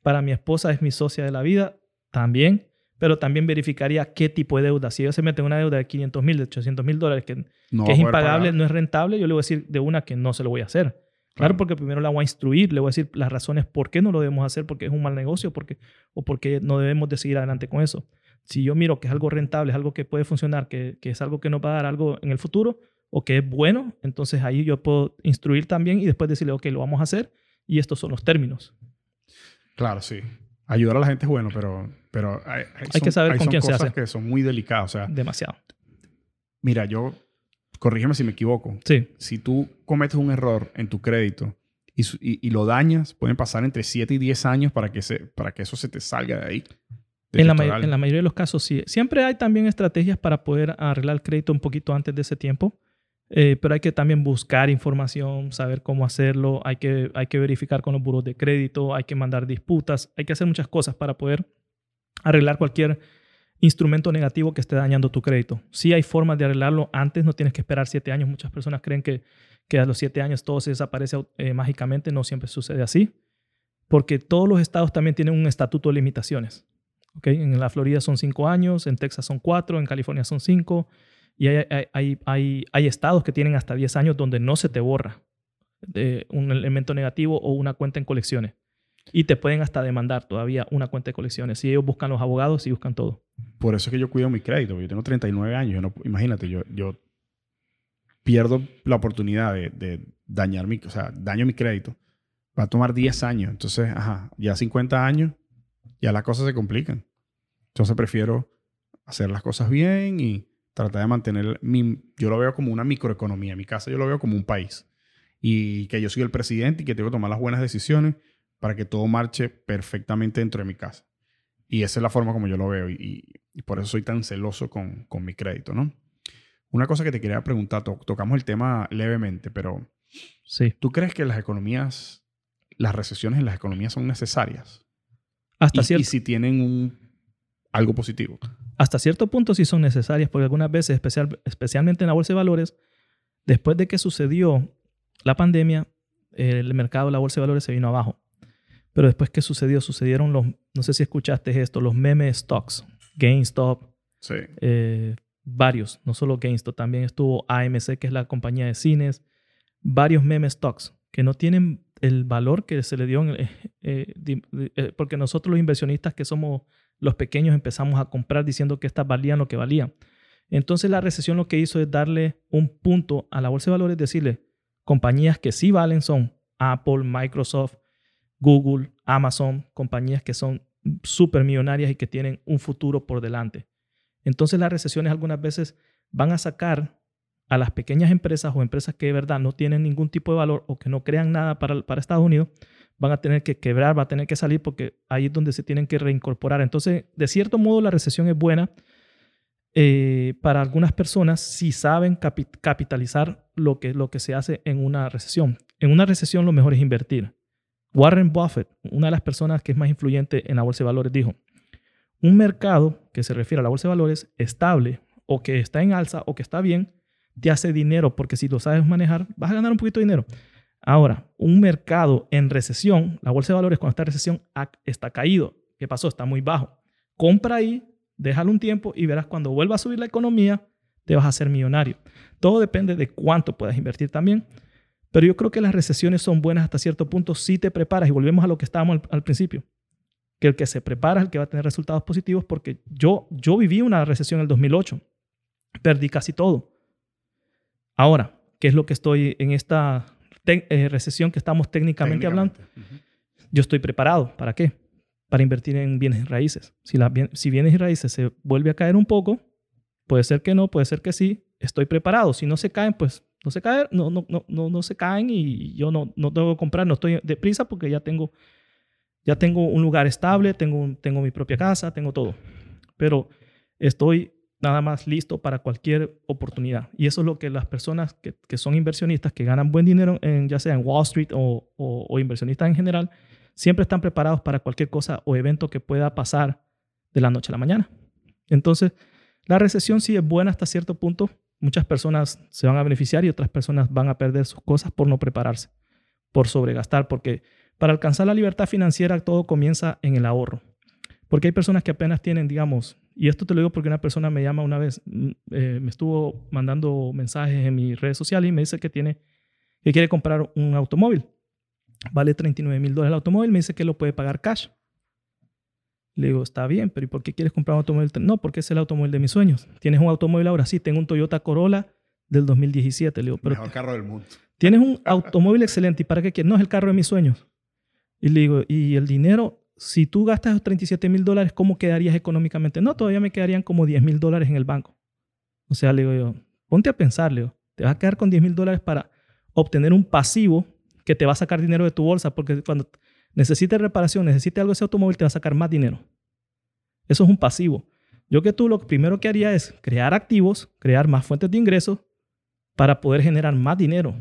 Para mi esposa es mi socia de la vida también, pero también verificaría qué tipo de deuda. Si ella se mete en una deuda de 500 mil, de 800 mil dólares que, No que va es impagable, pagar. no es rentable, yo le voy a decir de una que no se lo voy a hacer. Claro, porque primero la voy a instruir, le voy a decir las razones por qué no lo debemos hacer, porque es un mal negocio porque, o porque no debemos de seguir adelante con eso. Si yo miro que es algo rentable, es algo que puede funcionar, que, que es algo que nos va a dar algo en el futuro o que es bueno, entonces ahí yo puedo instruir también y después decirle, ok, lo vamos a hacer y estos son los términos. Claro, sí. Ayudar a la gente es bueno, pero, pero hay, Hay que saber hay con son quién se cosas hace. que son muy delicadas. O sea, Demasiado. mira, yo, corrígeme si me equivoco. Sí, Si tú cometes un error en tu crédito y, su- y- y lo dañas, pueden pasar entre 7 y 10 años para que, se, para que eso se te salga de ahí. en la, en la mayoría de los casos sí. Siempre hay también estrategias para poder arreglar el crédito un poquito antes de ese tiempo, eh, pero hay que también buscar información, saber cómo hacerlo, hay que, hay que verificar con los buros de crédito, hay que mandar disputas, hay que hacer muchas cosas para poder arreglar cualquier instrumento negativo que esté dañando tu crédito. Sí hay formas de arreglarlo antes, no tienes que esperar siete años. Muchas personas creen que, a los siete años todo se desaparece eh, mágicamente, no siempre sucede así, porque todos los estados también tienen un estatuto de limitaciones. ¿ok? En la Florida son cinco años, en Texas son cuatro, en California son cinco, y hay, hay, hay, hay, estados que tienen hasta 10 años donde no se te borra de un elemento negativo o una cuenta en colecciones. Y te pueden hasta demandar todavía una cuenta de colecciones. Si ellos buscan los abogados y buscan todo. Por eso es que yo cuido mi crédito. Yo tengo 39 años. Yo no, imagínate, yo, yo pierdo la oportunidad de, de dañar mi, o sea, daño mi crédito. Va a tomar 10 años. Entonces, ajá, ya 50 años, ya las cosas se complican. Entonces prefiero hacer las cosas bien y tratar de mantener mi, yo lo veo como una microeconomía. Mi casa yo lo veo como un país. Y que yo soy el presidente y que tengo que tomar las buenas decisiones para que todo marche perfectamente dentro de mi casa. Y esa es la forma como yo lo veo. Y, por eso soy tan celoso con, con mi crédito, ¿no? Una cosa que te quería preguntar, to- tocamos el tema levemente, pero Sí. ¿tú crees que las economías, las recesiones en las economías son necesarias? Hasta, Y, cierto, y si tienen un, algo positivo. hasta cierto punto sí son necesarias, porque algunas veces, especial, especialmente en la bolsa de valores, después de que sucedió la pandemia, el mercado de la bolsa de valores se vino abajo. Pero después que sucedió, sucedieron los, no sé si escuchaste esto, los meme stocks, GameStop, Sí. eh, varios, no solo GameStop, también estuvo AMC, que es la compañía de cines, varios meme stocks que no tienen el valor que se le dio, en eh, di- eh, porque nosotros los inversionistas que somos los pequeños empezamos a comprar diciendo que estas valían lo que valían. Entonces la recesión lo que hizo es darle un punto a la bolsa de valores, decirle, compañías que sí valen son Apple, Microsoft, Google, Amazon, compañías que son súper millonarias y que tienen un futuro por delante. Entonces las recesiones algunas veces van a sacar a las pequeñas empresas o empresas que de verdad no tienen ningún tipo de valor o que no crean nada para, Estados Unidos, van a tener que quebrar, va a tener que salir porque ahí es donde se tienen que reincorporar. Entonces, de cierto modo, la recesión es buena eh, para algunas personas si saben capitalizar lo que, lo que se hace en una recesión. En una recesión lo mejor es invertir. Warren Buffett, una de las personas que es más influyente en la bolsa de valores, dijo, un mercado que se refiere a la bolsa de valores estable o que está en alza o que está bien, te hace dinero porque si lo sabes manejar, vas a ganar un poquito de dinero. Ahora, un mercado en recesión, la bolsa de valores cuando está en recesión está caído. ¿Qué pasó? Está muy bajo. Compra ahí, déjalo un tiempo y verás cuando vuelva a subir la economía, te vas a hacer millonario. Todo depende de cuánto puedas invertir también. Pero yo creo que las recesiones son buenas hasta cierto punto si te preparas. Y volvemos a lo que estábamos al, principio. Que el que se prepara es el que va a tener resultados positivos porque yo, yo viví una recesión en el 2008. Perdí casi todo. Ahora, ¿qué es lo que estoy en esta eh, recesión que estamos técnicamente, hablando, yo estoy preparado. ¿Para qué? Para invertir en bienes y raíces. Si, la, si bienes y raíces se vuelve a caer un poco, puede ser que no, puede ser que sí, estoy preparado. Si no se caen, pues no se caen, no, no, no, no, se caen y yo no, no tengo que comprar, no estoy deprisa porque ya tengo, ya tengo un lugar estable, tengo, tengo mi propia casa, tengo todo. Pero estoy nada más listo para cualquier oportunidad. Y eso es lo que las personas que, que son inversionistas, que ganan buen dinero, en, ya sea en Wall Street o, o, inversionistas en general, siempre están preparados para cualquier cosa o evento que pueda pasar de la noche a la mañana. Entonces, la recesión sí es buena hasta cierto punto. Muchas personas se van a beneficiar y otras personas van a perder sus cosas por no prepararse, por sobregastar, porque para alcanzar la libertad financiera todo comienza en el ahorro. Porque hay personas que apenas tienen, digamos, y esto te lo digo porque una persona me llama una vez, mm, eh, me estuvo mandando mensajes en mis redes sociales y me dice que tiene, que quiere comprar un automóvil. Vale 39 mil dólares el automóvil, me dice que lo puede pagar cash. Le digo, está bien, pero ¿y por qué quieres comprar un automóvil? No, porque es el automóvil de mis sueños. ¿Tienes un automóvil ahora? Sí, tengo un Toyota Corolla del 2017. Le digo, pero Mejor carro del mundo. Tienes un automóvil excelente. ¿Y para qué quieres? No, es el carro de mis sueños. Y le digo, ¿y el dinero? si tú gastas 37 mil dólares, ¿cómo quedarías económicamente? No, todavía me quedarían como 10 mil dólares en el banco. O sea, le digo yo, ponte a pensar, Leo, te vas a quedar con 10 mil dólares para obtener un pasivo que te va a sacar dinero de tu bolsa, porque cuando necesites reparación, necesites algo de ese automóvil, te va a sacar más dinero. Eso es un pasivo. Yo que tú lo primero que haría es crear activos, crear más fuentes de ingresos para poder generar más dinero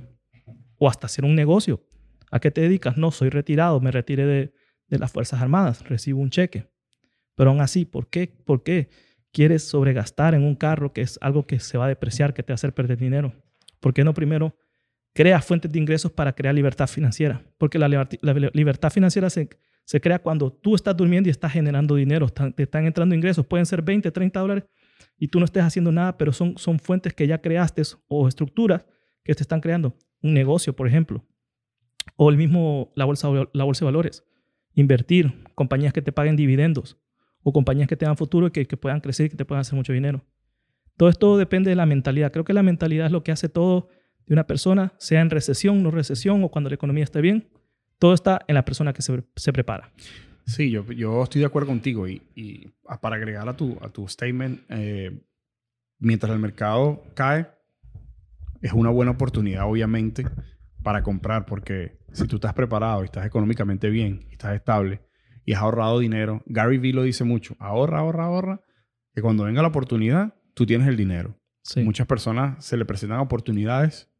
o hasta hacer un negocio. ¿A qué te dedicas? No, soy retirado, me retiré de, de las Fuerzas Armadas, recibo un cheque. Pero aún así, ¿por qué, ¿por qué quieres sobregastar en un carro que es algo que se va a depreciar, que te va a hacer perder dinero? ¿Por qué no primero creas fuentes de ingresos para crear libertad financiera? Porque la, libertad financiera se, se, crea cuando tú estás durmiendo y estás generando dinero, te están entrando ingresos, pueden ser 20, 30 dólares y tú no estés haciendo nada, pero son, son fuentes que ya creaste o estructuras que te están creando. Un negocio, por ejemplo, o el mismo la bolsa, la bolsa de valores invertir, compañías que te paguen dividendos o compañías que tengan futuro y que, que puedan crecer y que te puedan hacer mucho dinero. Todo esto depende de la mentalidad. Creo que la mentalidad es lo que hace todo de una persona, sea en recesión, no recesión o cuando la economía esté bien. Todo está en la persona que se, se prepara. Sí, yo, yo, estoy de acuerdo contigo y, y para agregar a tu, a tu statement, eh, mientras el mercado cae, es una buena oportunidad, obviamente, para comprar, porque si tú estás preparado y estás económicamente bien estás estable y has ahorrado dinero, Gary Vee lo dice mucho, ahorra, ahorra, ahorra, que cuando venga la oportunidad, tú tienes el dinero. Muchas personas se le presentan oportunidades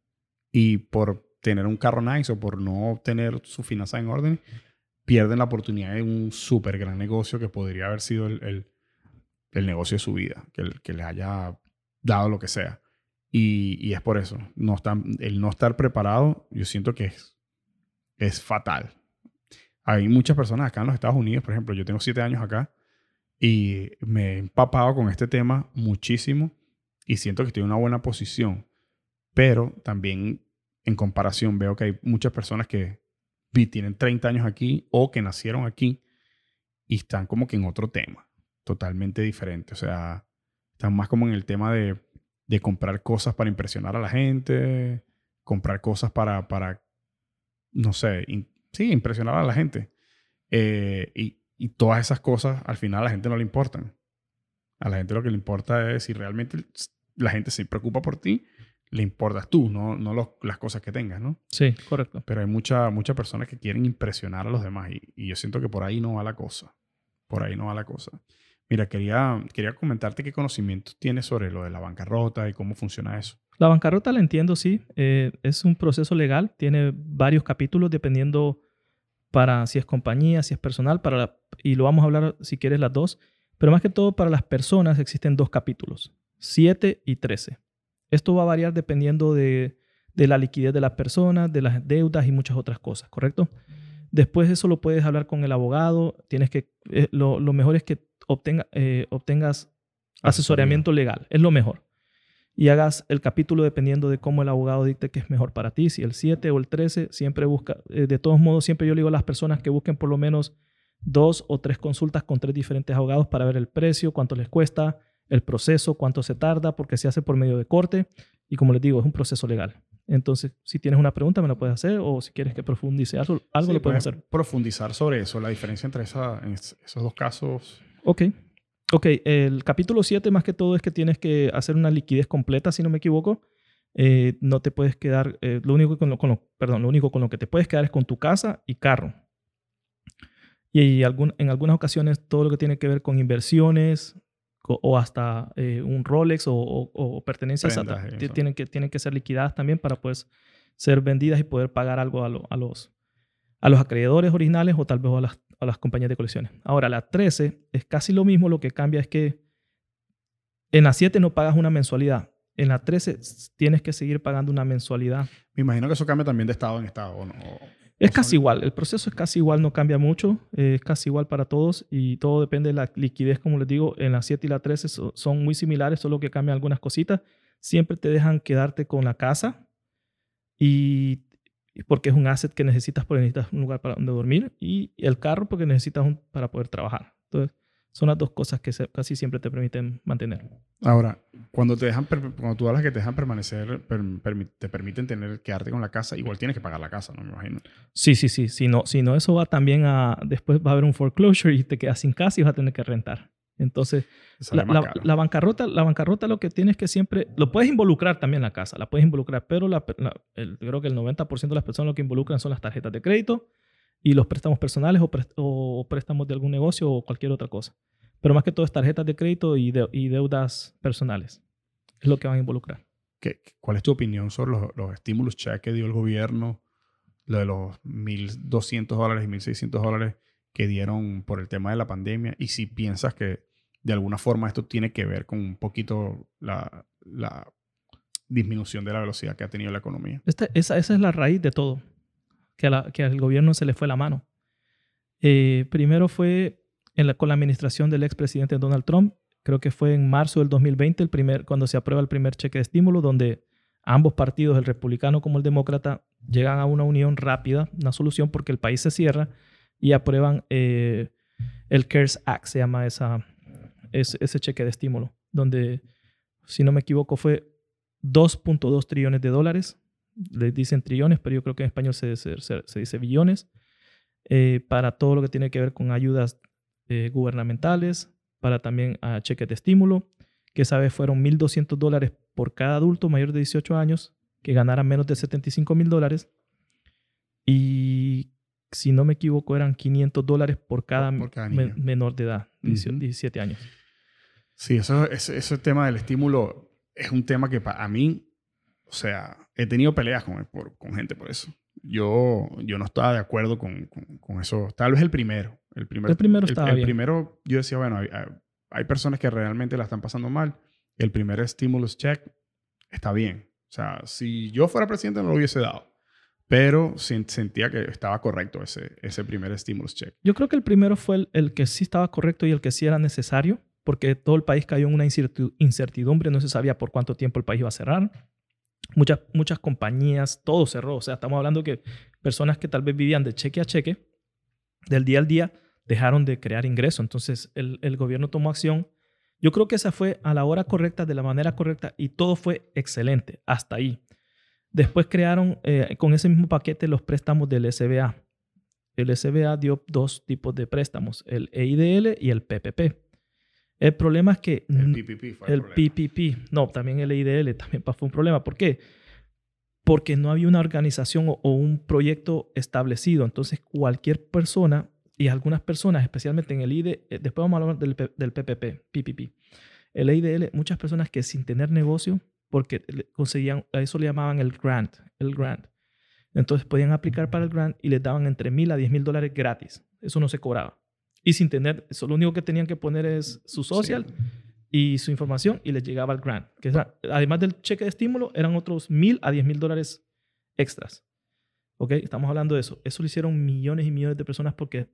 y por tener un carro nice o por no tener su finanzas en orden, pierden la oportunidad de un súper gran negocio que podría haber sido el, el, negocio de su vida, que, que les haya dado lo que sea. Y, es por eso. No el no estar preparado, yo siento que es, es fatal. Hay muchas personas acá en los Estados Unidos, por ejemplo, yo tengo siete años acá y me he empapado con este tema muchísimo y siento que estoy en una buena posición. Pero también en comparación veo que hay muchas personas que tienen 30 años aquí o que nacieron aquí y están como que en otro tema, totalmente diferente. O sea, están más como en el tema de de comprar cosas para impresionar a la gente, comprar cosas para, para no sé, sí, impresionar a la gente. Eh, y, y, todas esas cosas al final a la gente no le importan. A la gente lo que le importa es si realmente la gente se preocupa por ti, le importas tú, no, no las cosas que tengas, ¿no? Sí, correcto. Pero hay muchas muchas personas que quieren impresionar a los demás y, y, yo siento que por ahí no va la cosa. Por ahí no va la cosa. Mira, quería, quería comentarte qué conocimientos tienes sobre lo de la bancarrota y cómo funciona eso. La bancarrota la entiendo, sí. Eh, es un proceso legal, tiene varios capítulos dependiendo para si es compañía, si es personal, para y lo vamos a hablar si quieres las dos. Pero más que todo para las personas existen dos capítulos, 7 y 13. Esto va a variar dependiendo de, de la liquidez de las personas, de las deudas y muchas otras cosas, ¿correcto? Después eso lo puedes hablar con el abogado. Tienes que, eh, lo, lo, mejor es que obtenga, eh, obtengas asesoramiento legal. Es lo mejor y hagas el capítulo dependiendo de cómo el abogado dicte que es mejor para ti, si el 7 o el 13, siempre busca, eh, de todos modos, siempre yo le digo a las personas que busquen por lo menos dos o tres consultas con tres diferentes abogados para ver el precio, cuánto les cuesta, el proceso, cuánto se tarda, porque se hace por medio de corte y como les digo, es un proceso legal. Entonces, si tienes una pregunta, me la puedes hacer o si quieres que profundice algo, algo lo podemos hacer. Profundizar sobre eso, la diferencia entre esa, esos dos casos. Ok. Ok, el capítulo 7 más que todo es que tienes que hacer una liquidez completa, si no me equivoco. Eh, no te puedes quedar, eh, lo único con lo, perdón, lo único con lo que te puedes quedar es con tu casa y carro. Y en algunas ocasiones todo lo que tiene que ver con inversiones o hasta eh, un Rolex o, pertenencias tienen, que, tienen que ser liquidadas también para poder ser vendidas y poder pagar algo a, a, los, a los acreedores originales o tal vez a las a las compañías de colecciones. Ahora, la 13 es casi lo mismo, lo que cambia es que en la 7 no pagas una mensualidad. En la 13 tienes que seguir pagando una mensualidad. Me imagino que eso cambia también de estado en estado, ¿o no? Es casi igual, el proceso es casi igual, no cambia mucho, es casi igual para todos y todo depende de la liquidez, como les digo, en la 7 y la 13 son muy similares, solo que cambian algunas cositas. Siempre te dejan quedarte con la casa y porque es un asset que necesitas porque necesitas un lugar para donde dormir y el carro porque necesitas un, para poder trabajar. Entonces, son las dos cosas que casi siempre te permiten mantener. Ahora, cuando te dejan, cuando tú hablas que te dejan permanecer, te permiten tener, quedarte con la casa, igual tienes que pagar la casa, ¿no? Me imagino. Sí, sí, sí. Si no, si no eso va también a, después va a haber un foreclosure y te quedas sin casa y vas a tener que rentar. Entonces, la, bancarrota, la bancarrota lo que tienes que siempre, lo puedes involucrar también la casa, la puedes involucrar, pero la, creo que el 90% de las personas lo que involucran son las tarjetas de crédito y los préstamos personales o, préstamos de algún negocio o cualquier otra cosa. Pero más que todo es tarjetas de crédito y, deudas personales. Es lo que van a involucrar. ¿Qué, ¿Cuál es tu opinión sobre los, los estímulos check que dio el gobierno? Lo de los 1.200 dólares y 1.600 dólares que dieron por el tema de la pandemia y si piensas que de alguna forma esto tiene que ver con un poquito la, disminución de la velocidad que ha tenido la economía. esa, esa, es la raíz de todo, que, al gobierno se le fue la mano. Eh, primero fue con la administración del expresidente Donald Trump, creo que fue en marzo del 2020, el primer, cuando se aprueba el primer cheque de estímulo, donde ambos partidos, el republicano como el demócrata, llegan a una unión rápida, una solución porque el país se cierra y aprueban eh, el CARES Act, se llama esa, ese, cheque de estímulo, donde, si no me equivoco, fue 2.2 trillones de dólares. Le dicen trillones, pero yo creo que en español se, dice billones, eh, para todo lo que tiene que ver con ayudas eh, gubernamentales, para también a cheques de estímulo, que esa vez fueron 1.200 dólares por cada adulto mayor de 18 años que ganara menos de 75 mil dólares. Y si no me equivoco, eran 500 dólares por cada, menor de edad, 17 años. Sí, eso, ese, tema del estímulo es un tema que para mí, o sea, he tenido peleas con, con gente por eso. Yo, yo no estaba de acuerdo con, con, eso. Tal vez el primero. El, primer, el primero estaba el, el primero, yo decía, bueno, hay, hay, personas que realmente la están pasando mal. El primer stimulus check está bien. O sea, si yo fuera presidente no lo hubiese dado pero sentía que estaba correcto ese, ese primer stimulus check. Yo creo que el primero fue el, que sí estaba correcto y el que sí era necesario, porque todo el país cayó en una incertidumbre, no se sabía por cuánto tiempo el país iba a cerrar. Muchas, muchas compañías, todo cerró. O sea, estamos hablando que personas que tal vez vivían de cheque a cheque, del día al día, dejaron de crear ingresos. Entonces, el, el gobierno tomó acción. Yo creo que esa fue a la hora correcta, de la manera correcta, y todo fue excelente hasta ahí. Después crearon eh, con ese mismo paquete los préstamos del SBA. El SBA dio dos tipos de préstamos, el EIDL y el PPP. El problema es que El PPP fue el problema. PPP, no, también el EIDL también fue un problema. ¿Por qué? Porque no había una organización o, o un proyecto establecido. Entonces, cualquier persona y algunas personas, especialmente en el IDL, eh, después vamos a hablar del, del PPP, PPP. El EIDL, muchas personas que sin tener negocio, porque conseguían, a eso le llamaban el grant, el grant. Entonces podían aplicar para el grant y les daban entre mil a diez mil dólares gratis. Eso no se cobraba. Y sin tener, eso lo único que tenían que poner es su social y su información y les llegaba el grant. Que era- además del cheque de estímulo, eran otros mil a diez mil dólares extras. ¿Ok? Estamos hablando de eso. Eso lo hicieron millones y millones de personas porque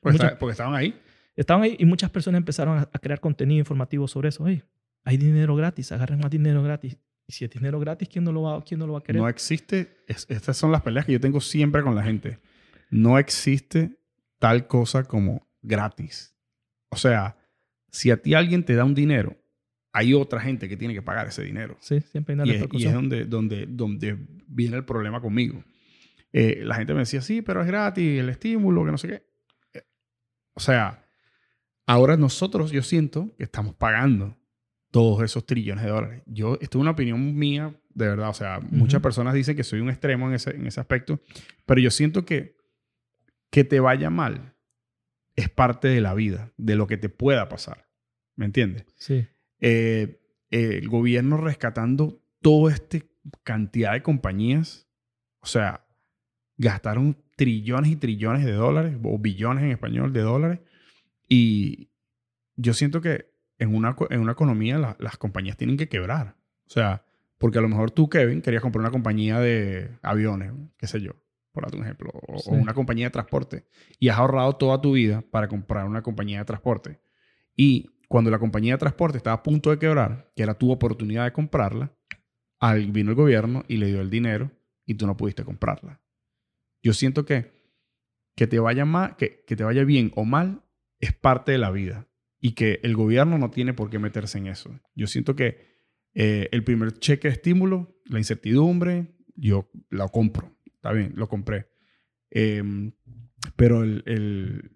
Porque, muchas- está- porque estaban ahí. estaban ahí y muchas personas empezaron a, a crear contenido informativo sobre eso. Oye, hay dinero gratis, agarren más dinero gratis. Y si es dinero gratis, ¿quién no lo va, quién no lo va a querer? No existe, es- estas son las peleas que yo tengo siempre con la gente. No existe tal cosa como gratis. O sea, si a ti alguien te da un dinero, hay otra gente que tiene que pagar ese dinero. sí, siempre hay una Y es, y es donde, donde, donde viene el problema conmigo. Eh, la gente me decía, sí, pero es gratis, el estímulo, que no sé qué. Eh, O sea, ahora nosotros, yo siento que estamos pagando todos esos trillones de dólares. Yo, esto es una opinión mía, de verdad. O sea, muchas personas dicen que soy un extremo en ese, en ese aspecto, pero yo siento que que te vaya mal es parte de la vida, de lo que te pueda pasar. ¿Me entiendes? Sí. eh, eh, el gobierno rescatando toda esta cantidad de compañías. O sea, gastaron trillones y trillones de dólares, o billones en español de dólares. Y yo siento que en una, en una economía la- las compañías tienen que quebrar. O sea, porque a lo mejor tú, Kevin, querías comprar una compañía de aviones, qué sé yo, por un ejemplo, o, una compañía de transporte. Y has ahorrado toda tu vida para comprar una compañía de transporte. Y cuando la compañía de transporte estaba a punto de quebrar, que era tu oportunidad de comprarla, al, vino el gobierno y le dio el dinero y tú no pudiste comprarla. Yo siento que que te vaya mal, que, que te vaya bien o mal es parte de la vida y que el gobierno no tiene por qué meterse en eso. Yo siento que eh, el primer cheque de estímulo, la incertidumbre, yo lo compro. Está bien, lo compré. Em, pero el, el-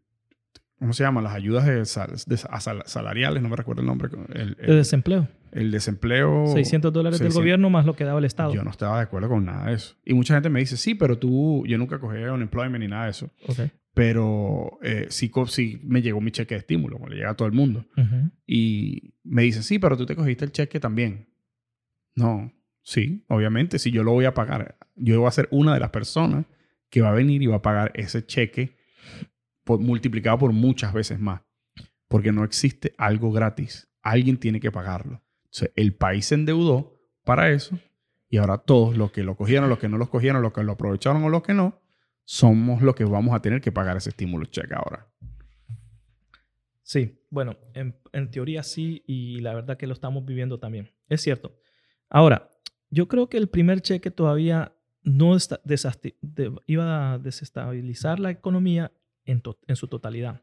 ¿cómo se llama? Las ayudas de sal- de sa- sal- salariales, no me recuerdo el nombre. El, El desempleo. el desempleo. 600 dólares del 600. gobierno más lo que daba el Estado. Yo no estaba de acuerdo con nada de eso. Y mucha gente me dice, sí, pero tú, yo nunca cogí unemployment ni nada de eso. Ok. Pero eh, sí, sí me llegó mi cheque de estímulo, como le llega a todo el mundo. Ujú. Y me dicen, sí, pero tú te cogiste el cheque también. No, sí, obviamente, si yo lo voy a pagar, yo voy a ser una de las personas que va a venir y va a pagar ese cheque por- multiplicado por muchas veces más. Porque no existe algo gratis. Alguien tiene que pagarlo. Entonces, el país se endeudó para eso y ahora todos los que lo cogieron, los que no lo cogieron, los que lo aprovecharon o los que no, somos los que vamos a tener que pagar ese estímulo cheque ahora. Sí, bueno, en, en teoría sí, y la verdad que lo estamos viviendo también. Es cierto. Ahora, yo creo que el primer cheque todavía no está, desasti- de- iba a desestabilizar la economía en, su totalidad.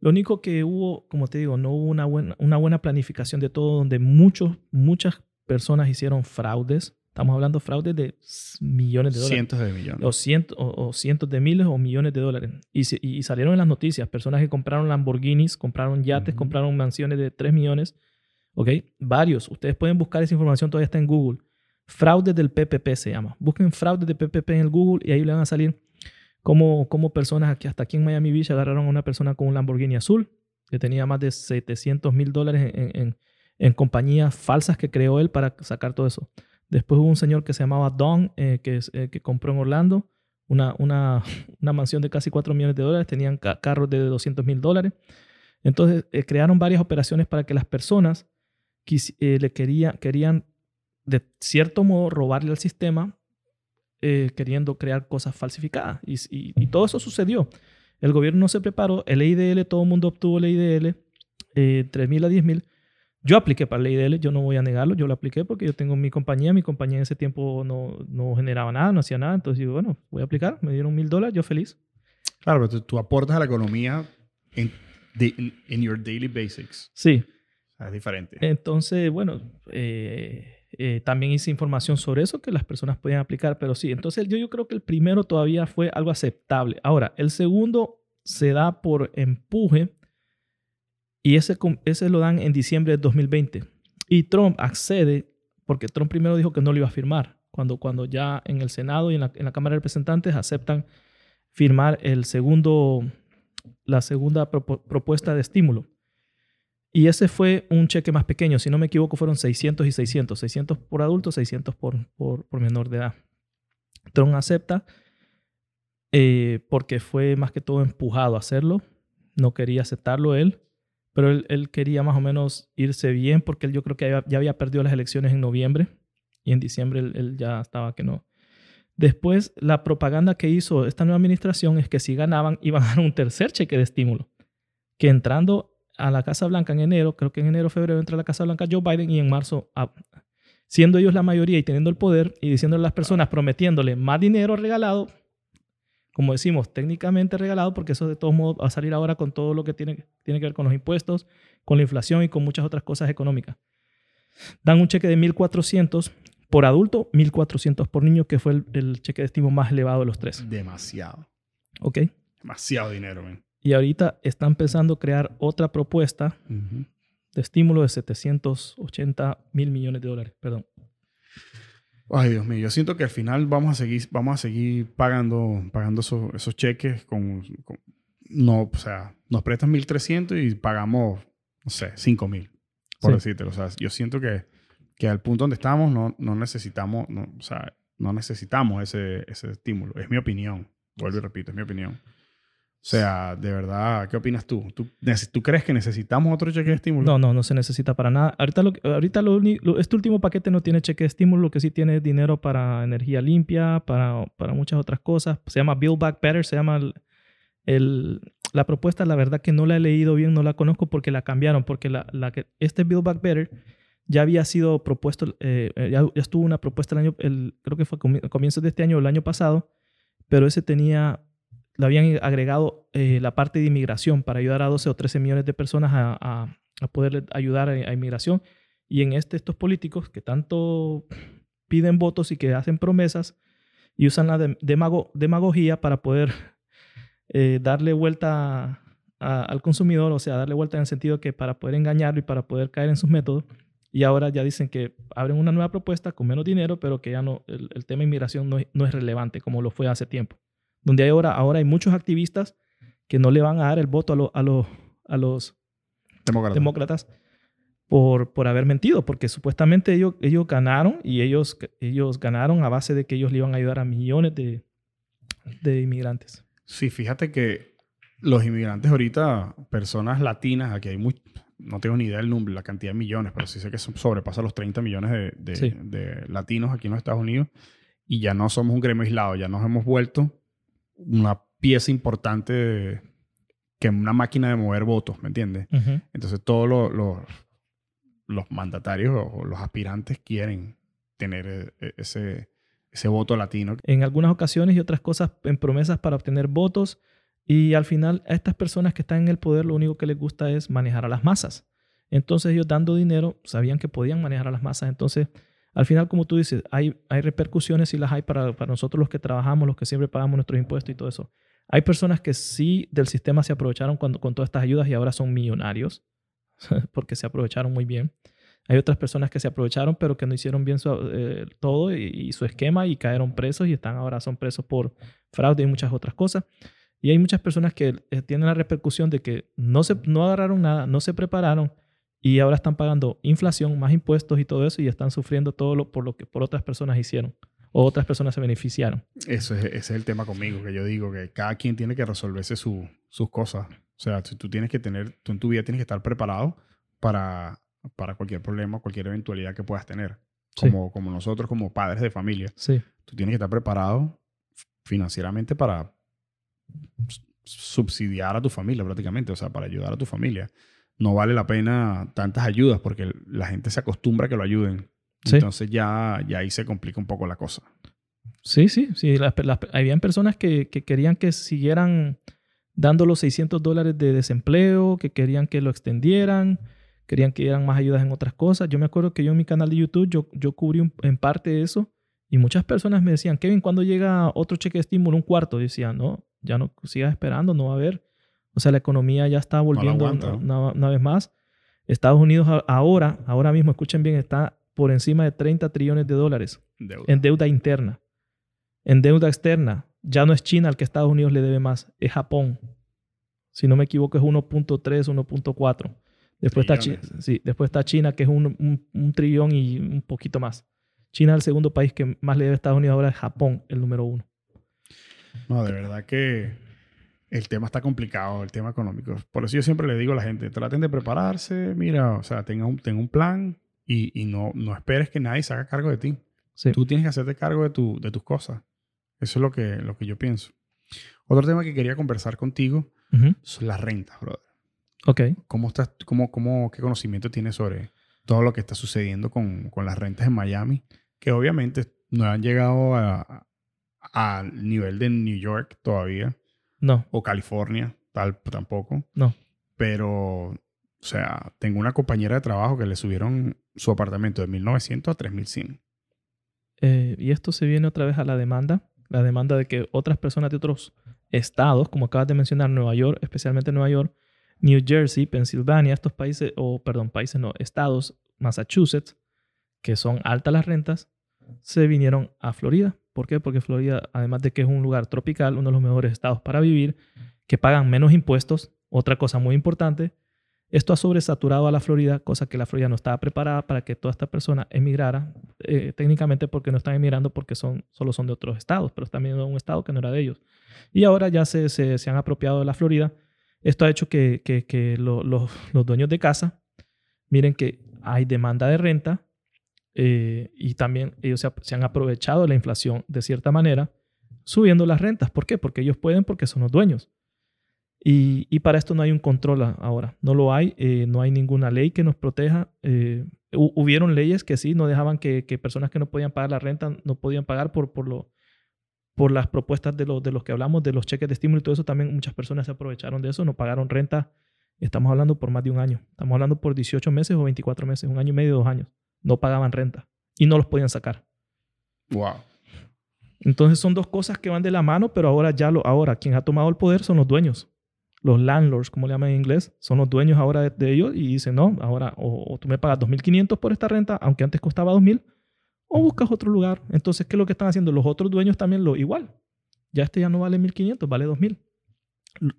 Lo único que hubo, como te digo, no hubo una buena, una buena planificación de todo, donde muchos, muchas personas hicieron fraudes. Estamos hablando de fraudes de millones de dólares Cientos de millones. o, cientos, o, o cientos de miles o millones de dólares. Y, se- y salieron en las noticias personas que compraron Lamborghinis, compraron yates, compraron mansiones de 3 millones. ¿Ok? Varios. Ustedes pueden buscar esa información, todavía está en Google. Fraudes del PPP se llama. Busquen fraudes de PPP en el Google y ahí le van a salir como, como personas hasta aquí en Miami Beach, agarraron a una persona con un Lamborghini azul que tenía más de 700 mil dólares en, en- en compañías falsas que creó él para sacar todo eso. Después hubo un señor que se llamaba Don, eh, que, eh, que compró en Orlando una, una, una mansión de casi 4 millones de dólares, tenían ca- carros de 200 mil dólares. Entonces eh, crearon varias operaciones para que las personas le quería, querían, de cierto modo, robarle al sistema, eh, queriendo crear cosas falsificadas. Y, y- y todo eso sucedió. El gobierno no se preparó, el EIDL, todo el mundo obtuvo el EIDL, eh, 3 mil a 10 mil. Yo apliqué para el EIDL, yo no voy a negarlo, yo lo apliqué porque yo tengo mi compañía, mi compañía en ese tiempo no, no generaba nada, no hacía nada, entonces digo, bueno, voy a aplicar, me dieron mil dólares, yo feliz. Claro, pero tú, tú aportas a la economía en, in your daily basics. Sí, es diferente. entonces, bueno, eh, eh, también hice información sobre eso que las personas podían aplicar, pero sí, entonces yo, yo creo que el primero todavía fue algo aceptable. Ahora, el segundo se da por empuje y ese, ese lo dan en diciembre de 2020. Y Trump accede porque Trump primero dijo que no lo iba a firmar. Cuando, cuando ya en el Senado y en la, en la Cámara de Representantes aceptan firmar el segundo, la segunda propuesta de estímulo. Y ese fue un cheque más pequeño, si no me equivoco fueron 600 y 600, 600 por adulto, 600 por, por, por menor de edad. Trump acepta eh, porque fue más que todo empujado a hacerlo, no quería aceptarlo él, pero él, quería más o menos irse bien porque él yo creo que ya había perdido las elecciones en noviembre y en diciembre él ya estaba que no. Después, la propaganda que hizo esta nueva administración es que si ganaban iban a dar un tercer cheque de estímulo, que entrando a la Casa Blanca en enero, creo que en enero, febrero entra a la Casa Blanca Joe Biden y en marzo, siendo ellos la mayoría y teniendo el poder y diciéndole a las personas, prometiéndole más dinero regalado, como decimos, técnicamente regalado, porque eso de todos modos va a salir ahora con todo lo que tiene, tiene que ver con los impuestos, con la inflación y con muchas otras cosas económicas. Dan un cheque de 1.400 por adulto, 1.400 por niño, que fue el, cheque de estímulo más elevado de los tres. Demasiado. Ok. Demasiado dinero, man. Y ahorita está empezando a crear otra propuesta de estímulo de 780 mil millones de dólares. Perdón. Ay, Dios mío, yo siento que al final vamos a seguir, vamos a seguir pagando, pagando esos, cheques con, no, o sea, nos prestan 1.300 y pagamos, no sé, 5.000, por decirte. O sea, yo siento que, que al punto donde estamos no, no necesitamos, no, o sea, no necesitamos ese, ese estímulo. Es mi opinión. Vuelvo y repito, es mi opinión. O sea, de verdad, ¿qué opinas tú? ¿Tú, ¿Tú, crees que necesitamos otro cheque de estímulo? No, no, no se necesita para nada. Ahorita, lo, ahorita lo, este último paquete no tiene cheque de estímulo, lo que sí tiene es dinero para energía limpia, para, muchas otras cosas. Se llama Build Back Better, se llama la propuesta, la verdad que no la he leído bien, no la conozco porque la cambiaron, porque este Build Back Better ya había sido propuesto, eh, ya, estuvo una propuesta el año, creo que fue a comienzos de este año o el año pasado, pero ese tenía le habían agregado eh, la parte de inmigración para ayudar a 12 o 13 millones de personas a, poder ayudar a, inmigración. Y en este, estos políticos que tanto piden votos y que hacen promesas y usan la demagogía para poder eh, darle vuelta al consumidor, o sea, darle vuelta en el sentido que para poder engañarlo y para poder caer en sus métodos. Y ahora ya dicen que abren una nueva propuesta con menos dinero, pero que ya no, el, tema de inmigración no es relevante como lo fue hace tiempo donde hay ahora, ahora hay muchos activistas que no le van a dar el voto a, a, a los demócratas, por, por, haber mentido, porque supuestamente ellos, ellos ganaron y ellos, ellos ganaron a base de que ellos le iban a ayudar a millones de, de inmigrantes. Sí, fíjate que los inmigrantes ahorita, personas latinas, aquí hay muy, no tengo ni idea del número, la cantidad de millones, pero sí sé que sobrepasa los 30 millones de, de, de, latinos aquí en los Estados Unidos y ya no somos un gremio aislado, ya nos hemos vuelto una pieza importante que una máquina de mover votos, ¿me entiendes? Entonces todos los mandatarios o los aspirantes quieren tener e, e, ese, ese voto latino. En algunas ocasiones y otras cosas en promesas para obtener votos y al final a estas personas que están en el poder lo único que les gusta es manejar a las masas. Entonces ellos dando dinero sabían que podían manejar a las masas. Entonces al final, como tú dices, hay, hay repercusiones y las hay para, para nosotros los que trabajamos, los que siempre pagamos nuestros impuestos y todo eso. Hay personas que sí del sistema se aprovecharon cuando, con todas estas ayudas y ahora son millonarios porque se aprovecharon muy bien. Hay otras personas que se aprovecharon pero que no hicieron bien eh, todo y, su esquema y cayeron presos y están ahora son presos por fraude y muchas otras cosas. Y hay muchas personas que eh, tienen la repercusión de que no, se, no agarraron nada, no se prepararon y ahora están pagando inflación, más impuestos y todo eso y están sufriendo todo lo, por lo que por otras personas hicieron o otras personas se beneficiaron. Eso es, ese es el tema conmigo, que yo digo que cada quien tiene que resolverse sus cosas. O sea, tú, tienes que tener, tú en tu vida tienes que estar preparado para, para cualquier problema, cualquier eventualidad que puedas tener. Como, como nosotros, como padres de familia. Sí. Tú tienes que estar preparado financieramente para subsidiar a tu familia prácticamente, o sea, para ayudar a tu familia no vale la pena tantas ayudas porque la gente se acostumbra a que lo ayuden. Entonces ya, ya ahí se complica un poco la cosa. Sí, sí, sí. habían personas que, querían que siguieran dando los 600 dólares de desempleo, que querían que lo extendieran, querían que dieran más ayudas en otras cosas. Yo me acuerdo que yo en mi canal de YouTube, yo, yo cubrí en parte eso y muchas personas me decían, Kevin, ¿cuándo llega otro cheque de estímulo? Un cuarto. Y decía, no, ya no sigas esperando, no va a haber. O sea, la economía ya está volviendo una, vez más. Estados Unidos ahora, ahora mismo, escuchen bien, está por encima de 30 trillones de dólares en deuda interna. En deuda externa, ya no es China el que Estados Unidos le debe más, es Japón. Si no me equivoco, es 1.3, 1.4. Después está, China, sí, después está China, que es un, un trillón y un poquito más. China, el segundo país que más le debe a Estados Unidos ahora es Japón, el número uno. No, de verdad que el tema está complicado, el tema económico. Por eso yo siempre le digo a la gente, traten de prepararse, mira, o sea, tenga un, un plan y, no, no esperes que nadie se haga cargo de ti. Tú tienes que hacerte cargo de, tu, de tus cosas. Eso es lo que, lo que yo pienso. Otro tema que quería conversar contigo son las rentas, brother. Ok. ¿Cómo estás, cómo, cómo, ¿Qué conocimiento tienes sobre todo lo que está sucediendo con, con las rentas en Miami? que obviamente no han llegado al nivel de New York todavía. No. O California, tal, tampoco. No. Pero, o sea, tengo una compañera de trabajo que le subieron su apartamento de 1900 a 3100. Eh, y esto se viene otra vez a la demanda, la demanda de que otras personas de otros estados, como acabas de mencionar, Nueva York, especialmente Nueva York, New Jersey, Pensilvania, estos países, o perdón, países no, estados, Massachusetts, que son altas las rentas, se vinieron a Florida. ¿Por qué? Porque Florida, además de que es un lugar tropical, uno de los mejores estados para vivir, que pagan menos impuestos, otra cosa muy importante, esto ha sobresaturado a la Florida, cosa que la Florida no estaba preparada para que toda esta persona emigrara, eh, técnicamente porque no están emigrando porque son, solo son de otros estados, pero también de un estado que no era de ellos. Y ahora ya se, se, han apropiado de la Florida. Esto ha hecho que, que, los, los dueños de casa miren que hay demanda de renta, eh, y también ellos se, han aprovechado de la inflación de cierta manera, subiendo las rentas. ¿Por qué? Porque ellos pueden, porque son los dueños. Y, para esto no hay un control ahora. No lo hay, eh, no hay ninguna ley que nos proteja. Eh, hubieron leyes que sí, no dejaban que, personas que no podían pagar la renta no podían pagar por, por, lo, por las propuestas de, de los que hablamos, de los cheques de estímulo y todo eso. También muchas personas se aprovecharon de eso, no pagaron renta. Estamos hablando por más de un año. Estamos hablando por 18 meses o 24 meses, un año y medio, dos años no pagaban renta y no los podían sacar. Wow. Entonces son dos cosas que van de la mano, pero ahora ya lo, ahora quien ha tomado el poder son los dueños. Los landlords, como le llaman en inglés, son los dueños ahora de, ellos y dicen, no, ahora o, tú me pagas 2.500 por esta renta, aunque antes costaba 2.000, o buscas otro lugar. Entonces, ¿qué es lo que están haciendo? Los otros dueños también lo igual. Ya este ya no vale 1.500, vale 2.000.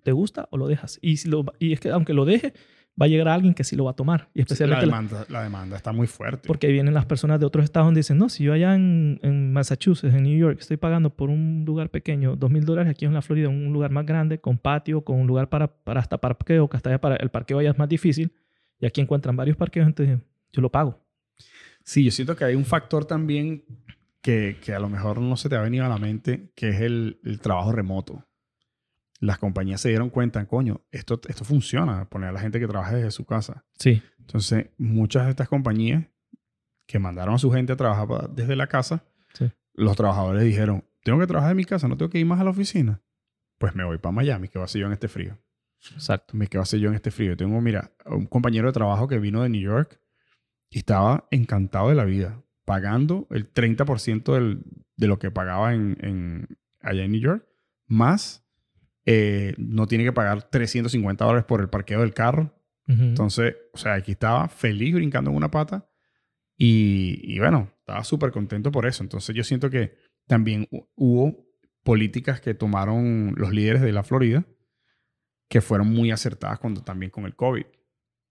¿Te gusta o lo dejas? Y, si lo, y es que aunque lo deje, va a llegar a alguien que sí lo va a tomar. Y especialmente la, demanda, la, demanda, está muy fuerte. Porque vienen las personas de otros estados donde dicen, no, si yo allá en, en Massachusetts, en New York, estoy pagando por un lugar pequeño dos mil dólares, aquí en la Florida, un lugar más grande, con patio, con un lugar para, para hasta parqueo, que hasta allá para el parqueo allá es más difícil. Y aquí encuentran varios parqueos, entonces yo lo pago. Sí, yo siento que hay un factor también que, que a lo mejor no se te ha venido a la mente, que es el, el trabajo remoto las compañías se dieron cuenta, coño, esto, esto funciona, poner a la gente que trabaja desde su casa. Sí. Entonces, muchas de estas compañías que mandaron a su gente a trabajar desde la casa, los trabajadores dijeron, tengo que trabajar en mi casa, no tengo que ir más a la oficina. Pues me voy para Miami, que va a ser yo en este frío. Exacto. Me quedo a hacer yo en este frío. Tengo, mira, un compañero de trabajo que vino de New York y estaba encantado de la vida, pagando el 30% de lo que pagaba en, en, allá en New York, más eh, no tiene que pagar 350 dólares por el parqueo del carro. Entonces, o sea, aquí estaba feliz brincando en una pata y, y bueno, estaba súper contento por eso. Entonces yo siento que también hubo políticas que tomaron los líderes de la Florida que fueron muy acertadas cuando también con el COVID,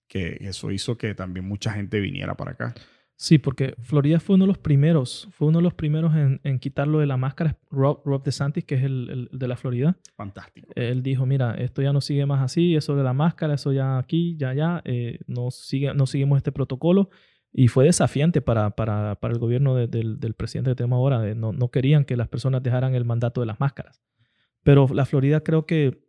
que eso hizo que también mucha gente viniera para acá. Sí, porque Florida fue uno de los primeros, fue uno de los primeros en, en quitarlo de la máscara. Rob, Rob DeSantis, que es el, el, de la Florida. Fantástico. Él dijo, mira, esto ya no sigue más así, eso de la máscara, eso ya aquí, ya ya, eh, no, sigue, no seguimos este protocolo. Y fue desafiante para, para, para el gobierno del, del, presidente que tenemos ahora. no, no querían que las personas dejaran el mandato de las máscaras. Pero la Florida creo que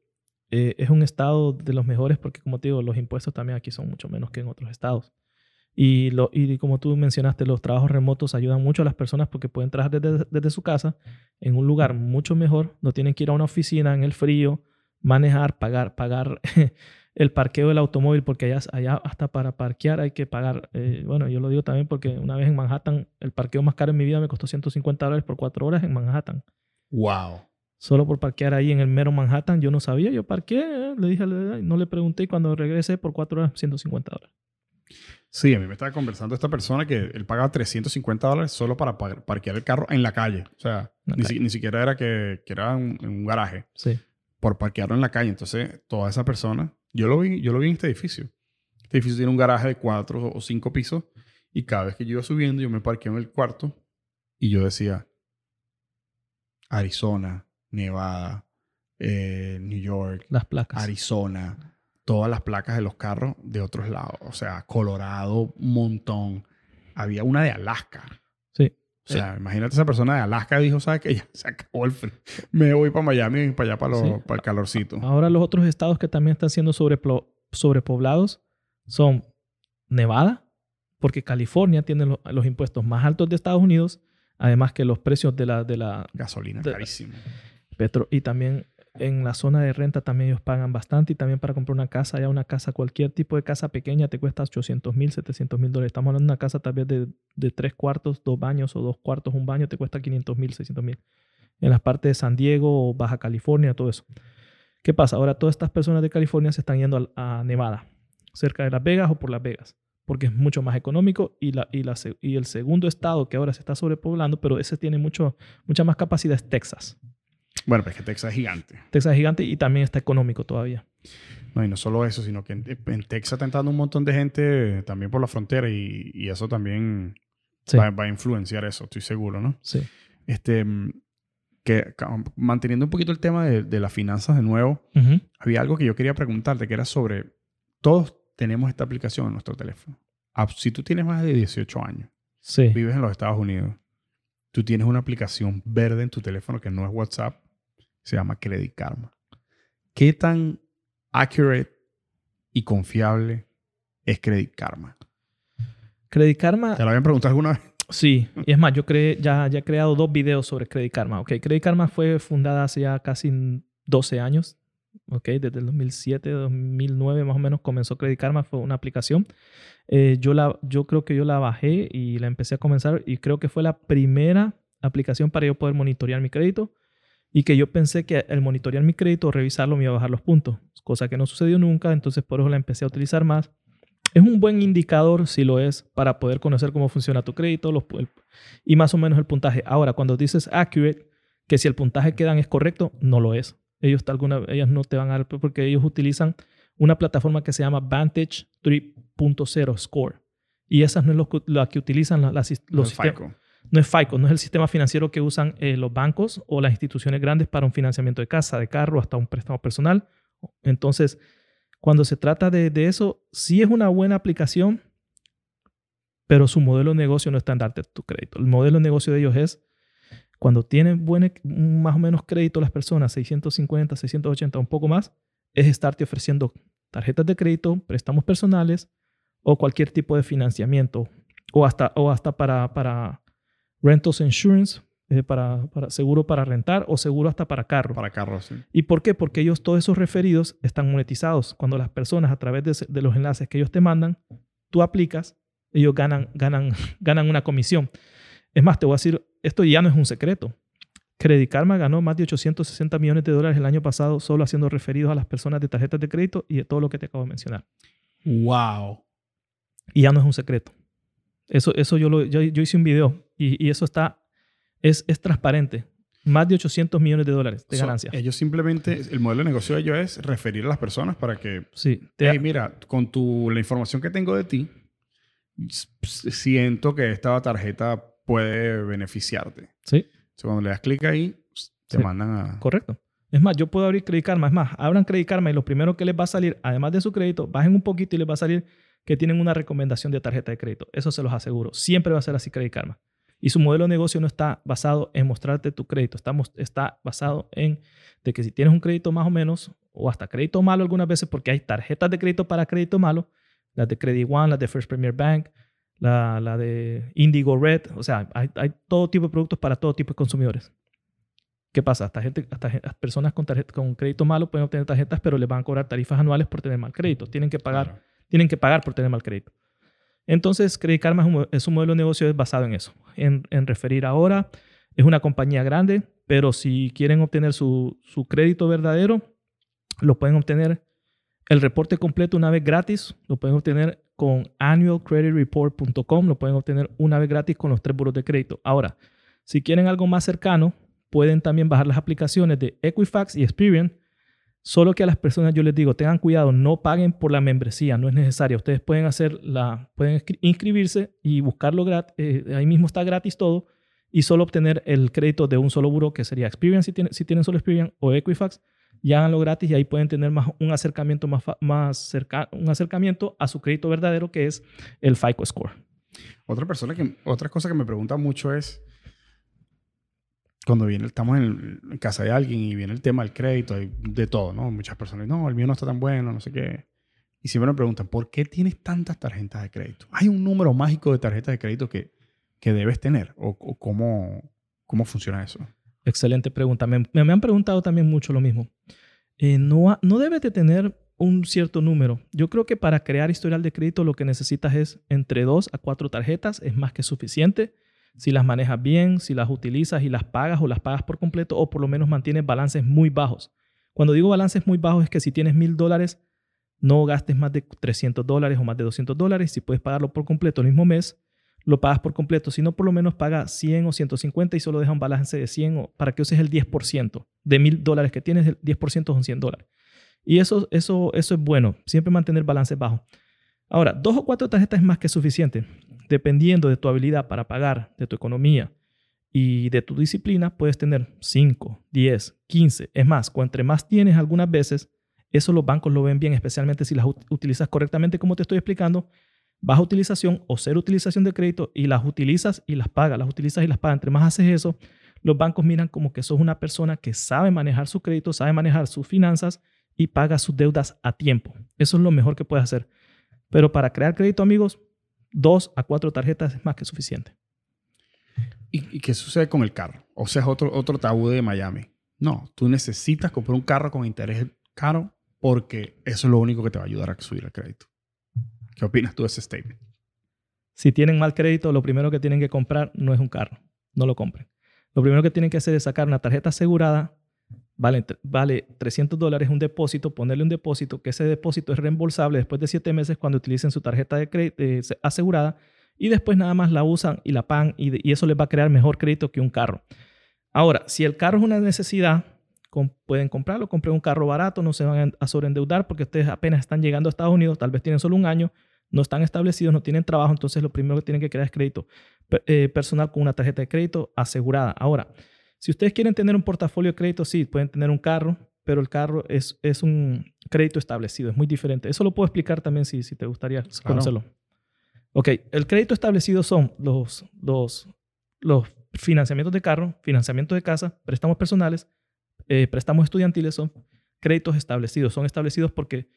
eh, es un estado de los mejores porque, como te digo, los impuestos también aquí son mucho menos que en otros estados. Y, lo, y como tú mencionaste, los trabajos remotos ayudan mucho a las personas porque pueden trabajar desde, desde, su casa en un lugar mucho mejor. No tienen que ir a una oficina en el frío, manejar, pagar, pagar el parqueo del automóvil, porque allá, allá hasta para parquear hay que pagar. eh, bueno, yo lo digo también porque una vez en Manhattan, el parqueo más caro en mi vida me costó 150 dólares por cuatro horas en Manhattan. Wow. Solo por parquear ahí en el mero Manhattan, yo no sabía, yo parqué, eh, le dije, no le pregunté y cuando regresé por cuatro horas, 150 dólares. Sí, a mí me estaba conversando esta persona que él pagaba 350 dólares solo para pa- parquear el carro en la calle. O sea, ni, calle. si- ni siquiera era que, que era un, en un garaje. Sí, Por parquearlo en la calle. Entonces, toda esa persona, yo lo vi, yo lo vi en este edificio. Este edificio tiene un garaje de cuatro o cinco pisos. Y cada vez que yo iba subiendo, yo me parqué en el cuarto. Y yo decía, Arizona, Nevada, eh, New York, las placas. Arizona, todas las placas de los carros de otros lados. O sea, Colorado, un montón. Había una de Alaska. Sí. O sea, imagínate esa persona de Alaska dijo, ¿sabes qué? Ya se acabó el frío. Me voy para Miami y para allá para, lo- Sí. para el calorcito. Ahora los otros estados que también están siendo sobrepoblados son Nevada, porque California tiene lo- los impuestos más altos de Estados Unidos, además que los precios de la, de la Gasolina De- carísimo. petro y también en la zona de renta también ellos pagan bastante y también para comprar una casa, ya una casa, cualquier tipo de casa pequeña te cuesta 800 mil, 700 mil dólares. Estamos hablando de una casa tal vez de, de tres cuartos, dos baños o dos cuartos, un baño, te cuesta 500 mil, 600 mil. En las partes de San Diego o Baja California, todo eso. ¿Qué pasa? Ahora todas estas personas de California se están yendo a, a Nevada, cerca de Las Vegas o por Las Vegas, porque es mucho más económico y, la, y, la, y el segundo estado que ahora se está sobrepoblando, pero ese tiene mucho, mucha más capacidad es Texas. Bueno, pero es que Texas es gigante. Texas es gigante y también está económico todavía. No, y no solo eso, sino que en, en Texas está entrando un montón de gente también por la frontera y, y eso también Sí, va, va a influenciar eso, estoy seguro, ¿no? sí. Este, que manteniendo un poquito el tema de, de las finanzas de nuevo, Ujú. había algo que yo quería preguntarte, que era sobre, todos tenemos esta aplicación en nuestro teléfono. Ah, Si tú tienes más de 18 años, Sí. vives en los Estados Unidos, tú tienes una aplicación verde en tu teléfono que no es WhatsApp, se llama Credit Karma. ¿Qué tan accurate y confiable es Credit Karma? Credit Karma, ¿Te lo habían preguntado alguna vez? sí. Y es más, yo creé, ya, ya he creado dos videos sobre Credit Karma. Ok, Credit Karma fue fundada hace ya casi 12 años. Ok, desde el 2007, 2009 más o menos comenzó Credit Karma. Fue una aplicación. Eh, yo, la, yo creo que yo la bajé y la empecé a comenzar y creo que fue la primera aplicación para yo poder monitorear mi crédito y que yo pensé que el monitorear mi crédito o revisarlo me iba a bajar los puntos, cosa que no sucedió nunca, entonces por eso la empecé a utilizar más. Es un buen indicador, si lo es, para poder conocer cómo funciona tu crédito los el- y más o menos el puntaje. Ahora, cuando dices accurate, que si el puntaje que dan es correcto, no lo es. Ellos, alguna, ellas no te van a dar porque ellos utilizan una plataforma que se llama Vantage 3.0 Score. Y esa no es lo la que utilizan la- las, los sistemas. No es FICO, no es el sistema financiero que usan eh, los bancos o las instituciones grandes para un financiamiento de casa, de carro, hasta un préstamo personal. Entonces, cuando se trata de, de eso, sí es una buena aplicación, pero su modelo de negocio no está en darte tu crédito. El modelo de negocio de ellos es cuando tienen más o menos crédito las personas, 650, 680, un poco más, es estarte ofreciendo tarjetas de crédito, préstamos personales o cualquier tipo de financiamiento o hasta, o hasta para, para rentals insurance, eh, para, para seguro para rentar o seguro hasta para carro. Para carros, sí. ¿Y por qué? Porque ellos, todos esos referidos están monetizados. Cuando las personas a través de, de los enlaces que ellos te mandan, tú aplicas, ellos ganan, ganan, ganan una comisión. Es más, te voy a decir, esto ya no es un secreto. Credit Karma ganó más de 860 millones de dólares el año pasado solo haciendo referidos a las personas de tarjetas de crédito y de todo lo que te acabo de mencionar. Wow. Y ya no es un secreto. Eso, eso yo, lo, yo, yo hice un video y, y eso está, es, es transparente. Más de 800 millones de dólares de So, ganancia. ellos simplemente, el modelo de negocio de ellos es referir a las personas para que, sí, te- hey, mira, con tu, la información que tengo de ti, siento que esta tarjeta puede beneficiarte. sí. So, cuando le das clic ahí, te Sí. mandan a... Correcto. Es más, yo puedo abrir Credit Karma. Es más, abran Credit Karma y lo primero que les va a salir, además de su crédito, bajen un poquito y les va a salir que tienen una recomendación de tarjeta de crédito. Eso se los aseguro. Siempre va a ser así Credit Karma. Y su modelo de negocio no está basado en mostrarte tu crédito. Estamos, está basado en de que si tienes un crédito más o menos, o hasta crédito malo algunas veces, porque hay tarjetas de crédito para crédito malo, las de Credit One, las de First Premier Bank, la, la de Indigo Red. O sea, hay, hay todo tipo de productos para todo tipo de consumidores. ¿Qué pasa? Hasta gente, hasta personas con, con crédito malo pueden obtener tarjetas, pero les van a cobrar tarifas anuales por tener mal crédito. Tienen que pagar, tienen que pagar por tener mal crédito. Entonces, Credit Karma es un, modelo de negocio basado en eso, en, referir ahora. Es una compañía grande, pero si quieren obtener su, crédito verdadero, lo pueden obtener el reporte completo una vez gratis. Lo pueden obtener con annualcreditreport.com. Lo pueden obtener una vez gratis con los tres buros de crédito. Ahora, si quieren algo más cercano, pueden también bajar las aplicaciones de Equifax y Experian. Solo que a las personas yo les digo, tengan cuidado, no paguen por la membresía, no es necesaria. Ustedes pueden hacer la, pueden inscribirse y buscarlo gratis, eh, ahí mismo está gratis todo y solo obtener el crédito de un solo buro que sería Experian si, tienen, si tienen solo Experian o Equifax y háganlo gratis y ahí pueden tener más, un acercamiento más, más cerca, un acercamiento a su crédito verdadero que es el FICO Score. Otra persona que, otra cosa que me pregunta mucho es, cuando viene, estamos en, casa de alguien y viene el tema del crédito, y de todo, ¿no? Muchas personas, no, el mío no está tan bueno, no sé qué. Y siempre me preguntan, ¿por qué tienes tantas tarjetas de crédito? ¿Hay un número mágico de tarjetas de crédito que, que debes tener? ¿O, cómo, cómo funciona eso? Excelente pregunta. Me, me han preguntado también mucho lo mismo. Eh, no, no debes de tener un cierto número. Yo creo que para crear historial de crédito lo que necesitas es entre dos a cuatro tarjetas, es más que suficiente si las manejas bien, si las utilizas y las pagas o las pagas por completo o por lo menos mantienes balances muy bajos. Cuando digo balances muy bajos es que si tienes mil dólares, no gastes más de 300 dólares o más de 200 dólares. Si puedes pagarlo por completo el mismo mes, lo pagas por completo. Si no, por lo menos paga 100 o 150 y solo deja un balance de 100 para que uses el 10%. De mil dólares que tienes, el 10% son 100 dólares. Y eso, eso, eso es bueno, siempre mantener balances bajos. Ahora, dos o cuatro tarjetas es más que suficiente dependiendo de tu habilidad para pagar, de tu economía y de tu disciplina, puedes tener 5, 10, 15. Es más, entre más tienes algunas veces, eso los bancos lo ven bien, especialmente si las utilizas correctamente, como te estoy explicando, baja utilización o cero utilización de crédito y las utilizas y las pagas, las utilizas y las pagas. Entre más haces eso, los bancos miran como que sos una persona que sabe manejar su crédito, sabe manejar sus finanzas y paga sus deudas a tiempo. Eso es lo mejor que puedes hacer. Pero para crear crédito, amigos, dos a cuatro tarjetas es más que suficiente. ¿Y, qué sucede con el carro? O sea, es otro, otro tabú de Miami. No, tú necesitas comprar un carro con interés caro porque eso es lo único que te va a ayudar a subir el crédito. ¿Qué opinas tú de ese statement? Si tienen mal crédito, lo primero que tienen que comprar no es un carro. No lo compren. Lo primero que tienen que hacer es sacar una tarjeta asegurada vale, vale 300 dólares un depósito, ponerle un depósito, que ese depósito es reembolsable después de 7 meses cuando utilicen su tarjeta de crédito asegurada y después nada más la usan y la pagan y, eso les va a crear mejor crédito que un carro. Ahora, si el carro es una necesidad, pueden comprarlo, compren un carro barato, no se van a sobreendeudar porque ustedes apenas están llegando a Estados Unidos, tal vez tienen solo un año, no están establecidos, no tienen trabajo, entonces lo primero que tienen que crear es crédito eh, personal con una tarjeta de crédito asegurada. Ahora, si ustedes quieren tener un portafolio de crédito, sí, pueden tener un carro, pero el carro es, es un crédito establecido, es muy diferente. Eso lo puedo explicar también si, si te gustaría conocerlo. Ok, el crédito establecido son los, los, los financiamientos de carro, financiamiento de casa, préstamos personales, eh, préstamos estudiantiles son créditos establecidos. Son establecidos porque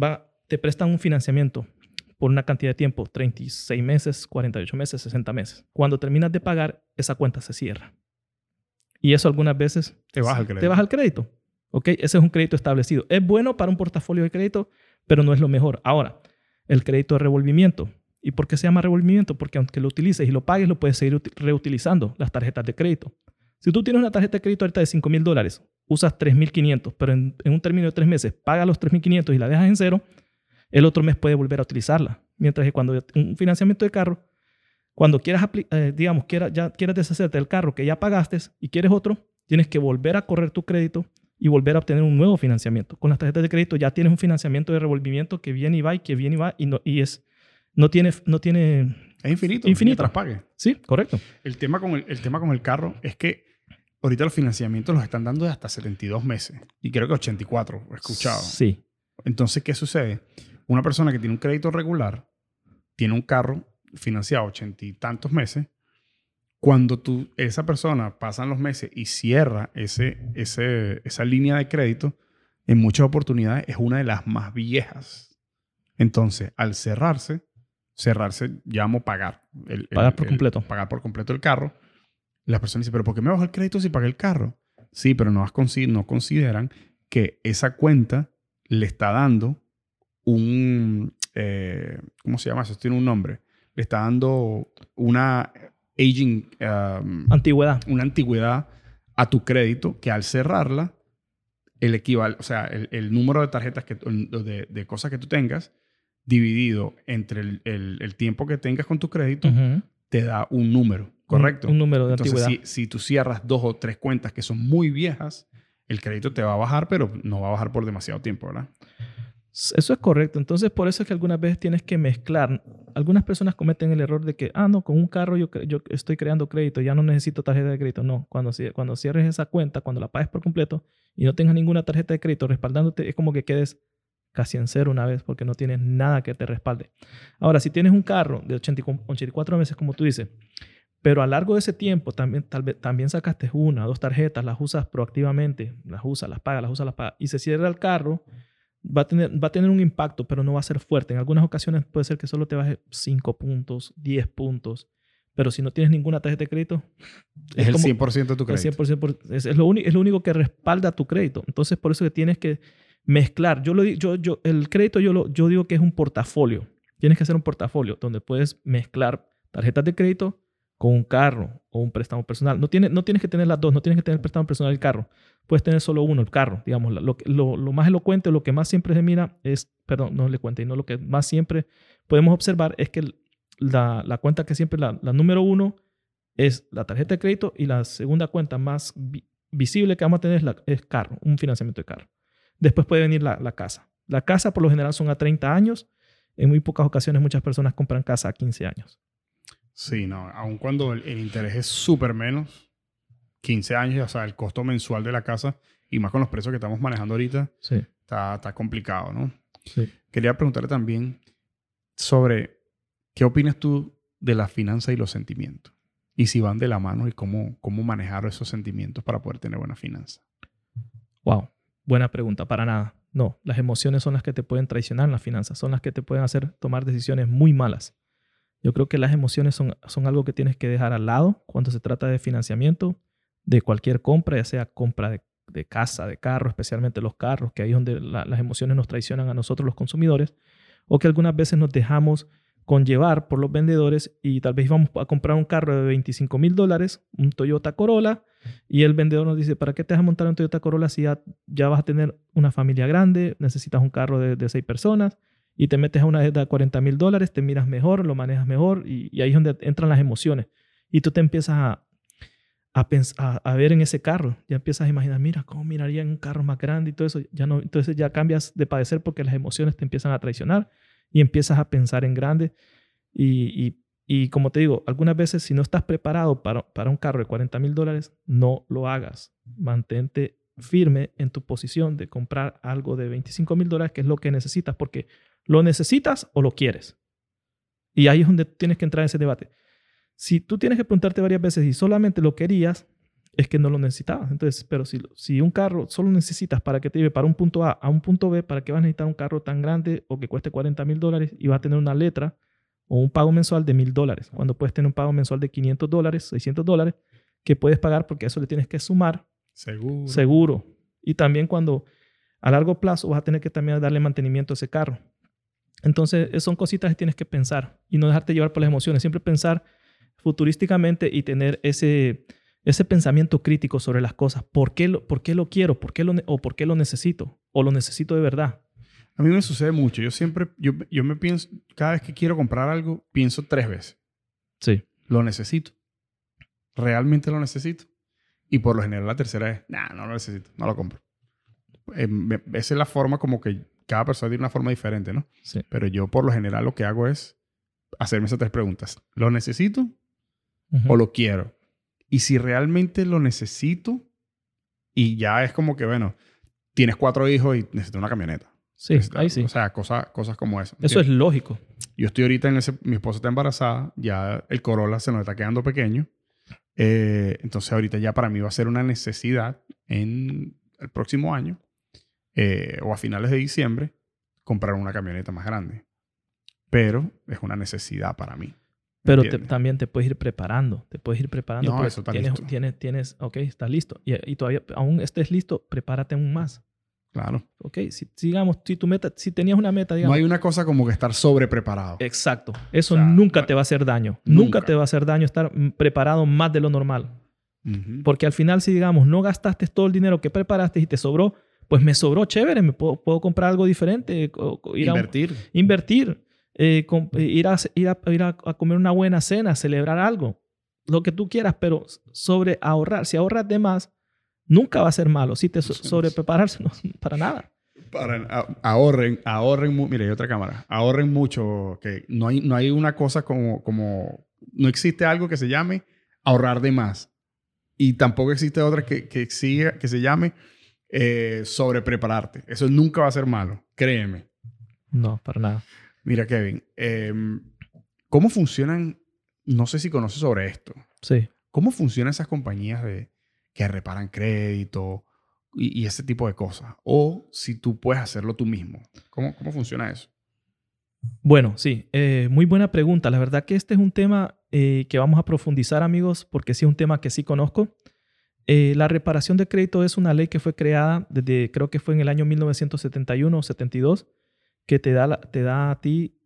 va, te prestan un financiamiento por una cantidad de tiempo, 36 meses, 48 meses, 60 meses. Cuando terminas de pagar, esa cuenta se cierra. Y eso algunas veces te baja el crédito. Te baja el crédito. ¿Ok? Ese es un crédito establecido. Es bueno para un portafolio de crédito, pero no es lo mejor. Ahora, el crédito de revolvimiento. ¿Y por qué se llama revolvimiento? Porque aunque lo utilices y lo pagues, lo puedes seguir reutilizando, las tarjetas de crédito. Si tú tienes una tarjeta de crédito ahorita de 5 mil dólares, usas 3.500, pero en, en, un término de tres meses pagas los 3.500 y la dejas en cero, el otro mes puedes volver a utilizarla. Mientras que cuando un financiamiento de carro, cuando quieras, eh, digamos, quieras, ya quieres deshacerte del carro que ya pagaste y quieres otro, tienes que volver a correr tu crédito y volver a obtener un nuevo financiamiento. Con las tarjetas de crédito ya tienes un financiamiento de revolvimiento que viene y va y que viene y va y, no, y es, no tiene... No tiene es infinito. Infinito. pague. Sí, correcto. El tema, con el, el tema con el carro es que ahorita los financiamientos los están dando de hasta 72 meses. Y creo que 84, he escuchado. Sí. Entonces, ¿qué sucede? Una persona que tiene un crédito regular, tiene un carro financiado ochenta y tantos meses, cuando tú, esa persona pasan los meses y cierra ese, ese, esa línea de crédito, en muchas oportunidades es una de las más viejas. Entonces, al cerrarse, cerrarse llamo pagar. pagar por completo. Pagar por completo el carro. La persona dice, pero ¿por qué me bajó el crédito si pagué el carro? Sí, pero no, has no consideran que esa cuenta le está dando un, eh, ¿cómo se llama eso? Tiene un nombre. Le está dando una aging, um, Antigüedad. una antigüedad a tu crédito que al cerrarla, el equival, o sea, el, el número de tarjetas que, de, de cosas que tú tengas, dividido entre el, el- el tiempo que tengas con tu crédito, te da un número, ¿correcto? Un, un número de Entonces, antigüedad. si, si tú cierras dos o tres cuentas que son muy viejas, el crédito te va a bajar, pero no va a bajar por demasiado tiempo, ¿verdad? Eso es correcto. Entonces, por eso es que algunas veces tienes que mezclar. Algunas personas cometen el error de que, ah, no, con un carro yo, yo estoy creando crédito, ya no necesito tarjeta de crédito. No, cuando, cuando cierres esa cuenta, cuando la pagues por completo y no tengas ninguna tarjeta de crédito respaldándote, es como que quedes casi en cero una vez porque no tienes nada que te respalde. Ahora, si tienes un carro de 84 84 meses, como tú dices, pero a largo de ese tiempo también, tal vez, también sacaste una, dos tarjetas, las usas proactivamente, las usas, las pagas, las usas, las pagas, y se cierra el carro, va a, tener, va a tener un impacto, pero no va a ser fuerte. En algunas ocasiones puede ser que solo te baje 5 puntos, 10 puntos, pero si no tienes ninguna tarjeta de crédito, Es, el como- 100% de tu el crédito. 100% por- es, es lo uni- es lo único que respalda tu crédito. Entonces, por eso que tienes que mezclar. Yo lo yo, yo, el crédito yo, lo, yo digo que es un portafolio. Tienes que hacer un portafolio donde puedes mezclar tarjetas de crédito con un carro o un préstamo personal. No, tiene, no tienes que tener las dos, no tienes que tener el préstamo personal y el carro. Puedes tener solo uno, el carro. Digamos, lo, lo, más elocuente, lo que más siempre se mira es, perdón, no elocuente, y no lo que más siempre podemos observar es que la, la cuenta que siempre, la, número uno es la tarjeta de crédito y la segunda cuenta más vi- visible que vamos a tener es, la, carro, un financiamiento de carro. Después puede venir la, la casa. La casa por lo general son a 30 años. En muy pocas ocasiones muchas personas compran casa a 15 años. Sí, no. Aun cuando el, el interés es súper menos, 15 años, o sea, el costo mensual de la casa, y más con los precios que estamos manejando ahorita, Sí, está, está complicado, ¿no? sí. Quería preguntarle también sobre qué opinas tú de la finanza y los sentimientos. Y si van de la mano y cómo, cómo manejar esos sentimientos para poder tener buena finanza. Wow, buena pregunta, para nada. No, las emociones son las que te pueden traicionar en las finanzas, son las que te pueden hacer tomar decisiones muy malas. Yo creo que las emociones son, son algo que tienes que dejar al lado cuando se trata de financiamiento, de cualquier compra, ya sea compra de, de casa, de carro, especialmente los carros, que ahí es donde la- las emociones nos traicionan a nosotros los consumidores, o que algunas veces nos dejamos conllevar por los vendedores y tal vez íbamos a comprar un carro de 25 mil dólares, un Toyota Corolla, y el vendedor nos dice, ¿para qué te vas a montar un Toyota Corolla si ya, vas a tener una familia grande, necesitas un carro de, de seis personas y te metes a una deuda de 40 mil dólares, te miras mejor, lo manejas mejor y, y ahí es donde entran las emociones. Y tú te empiezas a, a, ver en ese carro, ya empiezas a imaginar, mira, ¿cómo miraría en un carro más grande y todo eso? Ya no, entonces ya cambias de padecer porque las emociones te empiezan a traicionar y empiezas a pensar en grande. Y, y, y como te digo, algunas veces si no estás preparado para, para un carro de 40 mil dólares, no lo hagas. Mantente firme en tu posición de comprar algo de 25 mil dólares, que es lo que necesitas, porque lo necesitas o lo quieres. Y ahí es donde tienes que entrar en ese debate. Si tú tienes que preguntarte varias veces y solamente lo querías, es que no lo necesitabas. Entonces, pero si, si un carro solo necesitas para que te lleve para un punto A a un punto B, ¿para qué vas a necesitar un carro tan grande o que cueste 40 mil dólares y vas a tener una letra o un pago mensual de mil dólares? Cuando puedes tener un pago mensual de 500 dólares, 600 dólares, que puedes pagar porque a eso le tienes que sumar Seguro. seguro. Y también cuando a largo plazo vas a tener que también darle mantenimiento a ese carro. Entonces, son cositas que tienes que pensar y no dejarte llevar por las emociones. Siempre pensar futurísticamente y tener ese, ese pensamiento crítico sobre las cosas. ¿Por qué lo, por qué lo quiero? ¿Por qué lo, ¿O por qué lo necesito? ¿O lo necesito de verdad? A mí me sucede mucho. Yo siempre, yo, yo me pienso, cada vez que quiero comprar algo, pienso tres veces. Sí. ¿Lo necesito? ¿Realmente lo necesito? Y por lo general la tercera es, nah, no lo necesito, no lo compro. Eh, me- esa es la forma como que cada persona tiene una forma diferente, ¿no? Sí. Pero yo por lo general lo que hago es hacerme esas tres preguntas. ¿Lo necesito O lo quiero? Y si realmente lo necesito, y ya es como que, bueno, tienes cuatro hijos y necesitas una camioneta. Sí, ahí sí. O sea, cosas, cosas como eso. Eso es lógico. Yo estoy ahorita en ese... Mi esposa está embarazada. Ya el Corolla se nos está quedando pequeño. Eh, entonces ahorita ya para mí va a ser una necesidad en el próximo año eh, o a finales de diciembre comprar una camioneta más grande. Pero es una necesidad para mí. Pero te- también te puedes ir preparando, te puedes ir preparando. No, eso está tienes, listo. Tienes, tienes, ok, estás listo. Y, y todavía, aún estés listo, prepárate aún más. Claro. Ok, si, digamos, si tu meta, si tenías una meta, No hay una cosa como que estar sobre preparado. Exacto. Eso O sea, nunca no- te va a hacer daño. Nunca. Nunca. te va a hacer daño estar mm, preparado más de lo normal. Porque al final, si digamos, no gastaste todo el dinero que preparaste y te sobró, pues me sobró chévere, me puedo, puedo comprar algo diferente, o- ir a un- Invertir. Eh, com- eh, ir, a, ir, a, ir a- a comer una buena cena, celebrar algo, lo que tú quieras, pero sobre ahorrar, si ahorras de más, nunca va a ser malo. Si te so- sobre prepararse, no, para nada. Para, ahorren, ahorren, mire, hay otra cámara. Ahorren mucho, que no hay, no hay una cosa como, como, no existe algo que se llame ahorrar de más. Y tampoco existe otra que, que, siga, que se llame eh, sobre prepararte. Eso nunca va a ser malo, créeme. No, para nada. Mira, Kevin, em, ¿cómo funcionan? No sé si conoces sobre esto. Sí. ¿Cómo funcionan esas compañías de, que reparan crédito y, y ese tipo de cosas? O si tú puedes hacerlo tú mismo. ¿Cómo, cómo funciona eso? Bueno, sí, eh, muy buena pregunta. La verdad que este es un tema eh, que vamos a profundizar, amigos, porque sí es un tema que sí conozco. Eh, la reparación de crédito es una ley que fue creada desde, creo que fue en el año 1971 o 72, que te da, la- te da a ti,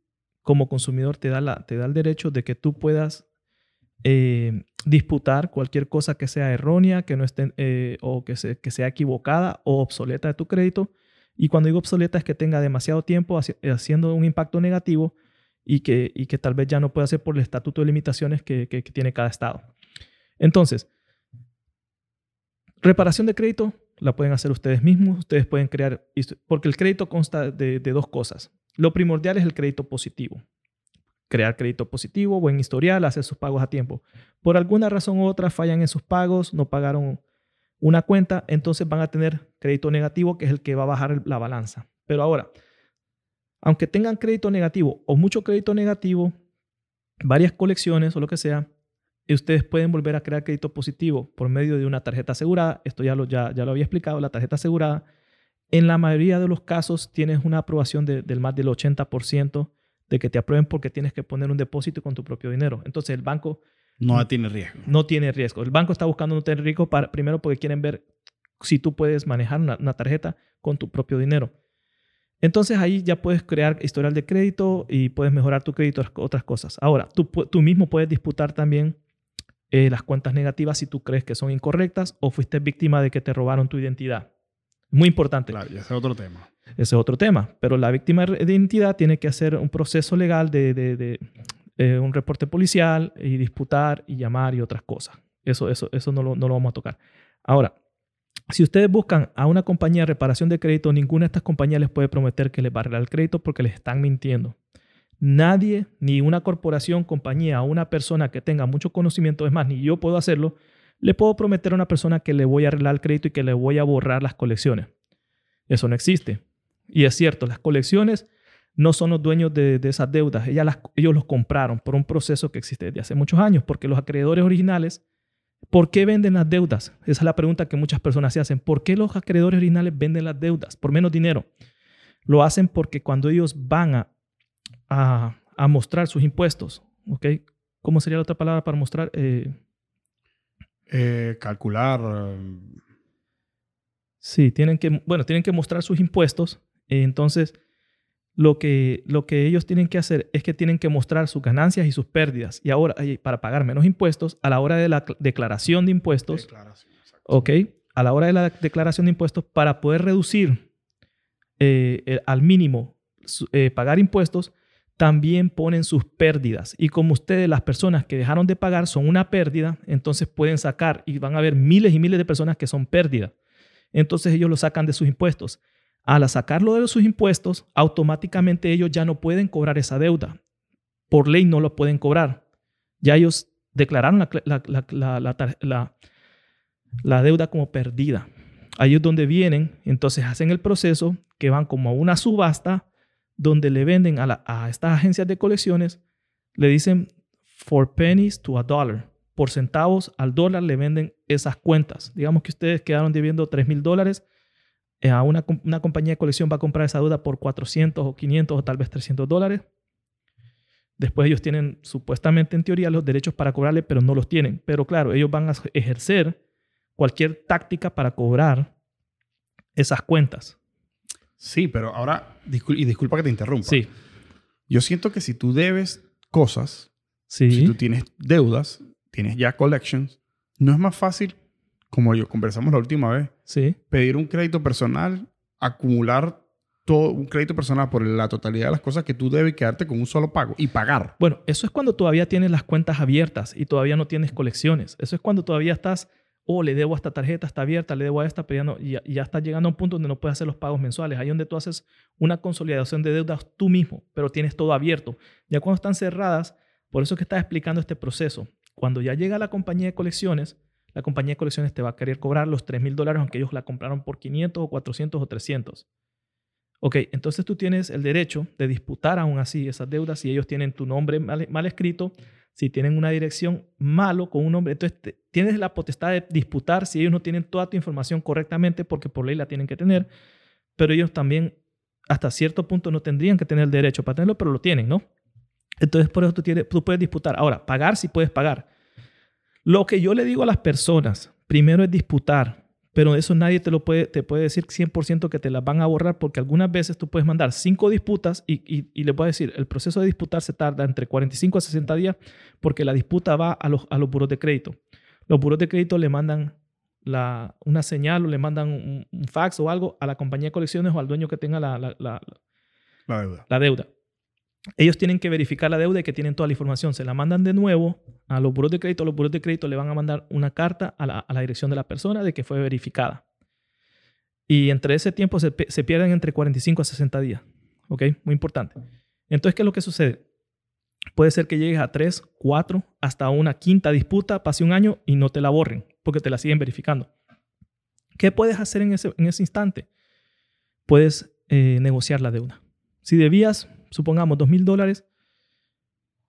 como consumidor, te da, te da el derecho de que tú puedas eh, disputar cualquier cosa que sea errónea, que no esté, eh, o que, que sea equivocada o obsoleta de tu crédito. Y cuando digo obsoleta es que tenga demasiado tiempo haci- haciendo un impacto negativo y que, y que tal vez ya no pueda hacer por el estatuto de limitaciones que tiene cada estado. Entonces, reparación de crédito la pueden hacer ustedes mismos, ustedes pueden crear, porque el crédito consta de, dos cosas. Lo primordial es el crédito positivo. Crear crédito positivo, buen historial, hacer sus pagos a tiempo. Por alguna razón u otra fallan en sus pagos, no pagaron una cuenta, entonces van a tener crédito negativo, que es el que va a bajar la balanza. Pero ahora, aunque tengan crédito negativo o mucho crédito negativo, varias colecciones o lo que sea, ustedes pueden volver a crear crédito positivo por medio de una tarjeta asegurada. Esto ya lo, ya, ya lo había explicado, la tarjeta asegurada. En la mayoría de los casos tienes una aprobación de- del más del 80% de que te aprueben porque tienes que poner un depósito con tu propio dinero. Entonces el banco No tiene riesgo. no tiene riesgo. El banco está buscando no tener riesgo para, primero porque quieren ver si tú puedes manejar una, una tarjeta con tu propio dinero. Entonces ahí ya puedes crear historial de crédito y puedes mejorar tu crédito, otras cosas. Ahora, tú, tú mismo puedes disputar también eh, las cuentas negativas si tú crees que son incorrectas o fuiste víctima de que te robaron tu identidad. Muy importante. Claro, y ese es otro tema. Ese es otro tema. Pero la víctima de identidad tiene que hacer un proceso legal de, de- de, eh, un reporte policial y disputar y llamar y otras cosas. Eso, eso, eso no, lo, no lo vamos a tocar. Ahora, si ustedes buscan a una compañía de reparación de crédito, ninguna de estas compañías les puede prometer que les va a arreglar el crédito porque les están mintiendo. Nadie, ni una corporación, compañía o una persona que tenga mucho conocimiento, es más, ni yo puedo hacerlo, le puedo prometer a una persona que le voy a arreglar el crédito y que le voy a borrar las colecciones. Eso no existe. Y es cierto, las colecciones no son los dueños de, esas deudas. Ellas las- ellos los compraron por un proceso que existe desde hace muchos años, porque los acreedores originales, ¿por qué venden las deudas? Esa es la pregunta que muchas personas se hacen. ¿Por qué los acreedores originales venden las deudas por menos dinero? Lo hacen porque cuando ellos van a, a, a mostrar sus impuestos, ¿ok? ¿Cómo sería la otra palabra para mostrar? Eh, Eh, calcular. Sí, tienen que, bueno, tienen que mostrar sus impuestos. eh, Entonces, lo que, lo que ellos tienen que hacer es que tienen que mostrar sus ganancias y sus pérdidas. Y ahora, para pagar menos impuestos, a la hora de la cl- declaración de impuestos, declaración. ¿ok? A la hora de la declaración de impuestos, para poder reducir eh, al mínimo pagar impuestos, también ponen sus pérdidas. Y como ustedes, las personas que dejaron de pagar, son una pérdida, entonces pueden sacar y van a haber miles y miles de personas que son pérdidas. Entonces ellos lo sacan de sus impuestos. Al sacarlo de sus impuestos, automáticamente ellos ya no pueden cobrar esa deuda. Por ley no lo pueden cobrar. Ya ellos declararon la, la- la- la- deuda como perdida. Ahí es donde vienen, entonces hacen el proceso que van como a una subasta donde le venden a, la- a estas agencias de colecciones, le dicen for pennies to a dollar. Por centavos al dólar le venden esas cuentas. Digamos que ustedes quedaron debiendo 3 mil dólares. eh, A una, una compañía de colección va a comprar esa deuda por 400 o 500 o tal vez 300 dólares. Después ellos tienen supuestamente en teoría los derechos para cobrarle, pero no los tienen. Pero claro, ellos van a ejercer cualquier táctica para cobrar esas cuentas. Sí, pero ahora, y disculpa que te interrumpa. Sí. Yo siento que si tú debes cosas, Sí. si tú tienes deudas, tienes ya collections, no es más fácil, como yo conversamos la última vez, Sí. pedir un crédito personal, acumular todo un crédito personal por la totalidad de las cosas que tú debes quedarte con un solo pago y pagar. Bueno, eso es cuando todavía tienes las cuentas abiertas y todavía no tienes colecciones. Eso es cuando todavía estás, oh, le debo a esta tarjeta, está abierta, le debo a esta, pero ya, no, estás llegando a un punto donde no puedes hacer los pagos mensuales. Ahí donde tú haces una consolidación de deudas tú mismo, pero tienes todo abierto. Ya cuando están cerradas, por eso es que estás explicando este proceso. Cuando ya llega la compañía de colecciones, la compañía de colecciones te va a querer cobrar los 3 mil dólares, aunque ellos la compraron por 500 o 400 o 300. Ok, entonces tú tienes el derecho de disputar aún así esas deudas si ellos tienen tu nombre mal escrito, si tienen una dirección malo con un nombre. Entonces tienes la potestad de disputar si ellos no tienen toda tu información correctamente, porque por ley la tienen que tener, pero ellos también hasta cierto punto no tendrían que tener el derecho para tenerlo, pero lo tienen, ¿no? Entonces por eso tú, tienes, tú puedes disputar. Ahora, pagar si puedes pagar. Lo que yo le digo a las personas, primero es disputar, pero eso nadie te lo puede, te puede decir 100% que te las van a borrar porque algunas veces tú puedes mandar cinco disputas y, y, y voy a decir, el proceso de disputar se tarda entre 45 a 60 días porque la disputa va a los, a los buros de crédito. Los buros de crédito le mandan la, una señal o le mandan un, un fax o algo a la compañía de colecciones o al dueño que tenga la, la, la, La deuda. la deuda. Ellos tienen que verificar la deuda y que tienen toda la información. Se la mandan de nuevo a los buros de crédito. Los buros de crédito le van a mandar una carta a la, dirección de la persona de que fue verificada. Y entre ese tiempo se, pierden entre 45 a 60 días. ¿Ok? Muy importante. Entonces, ¿qué es lo que sucede? Puede ser que llegues a 3, 4, hasta una quinta disputa, pase un año y no te la borren, porque te la siguen verificando. ¿Qué puedes hacer en ese, en ese instante? Puedes eh, negociar la deuda. Si debías, supongamos, dos mil dólares,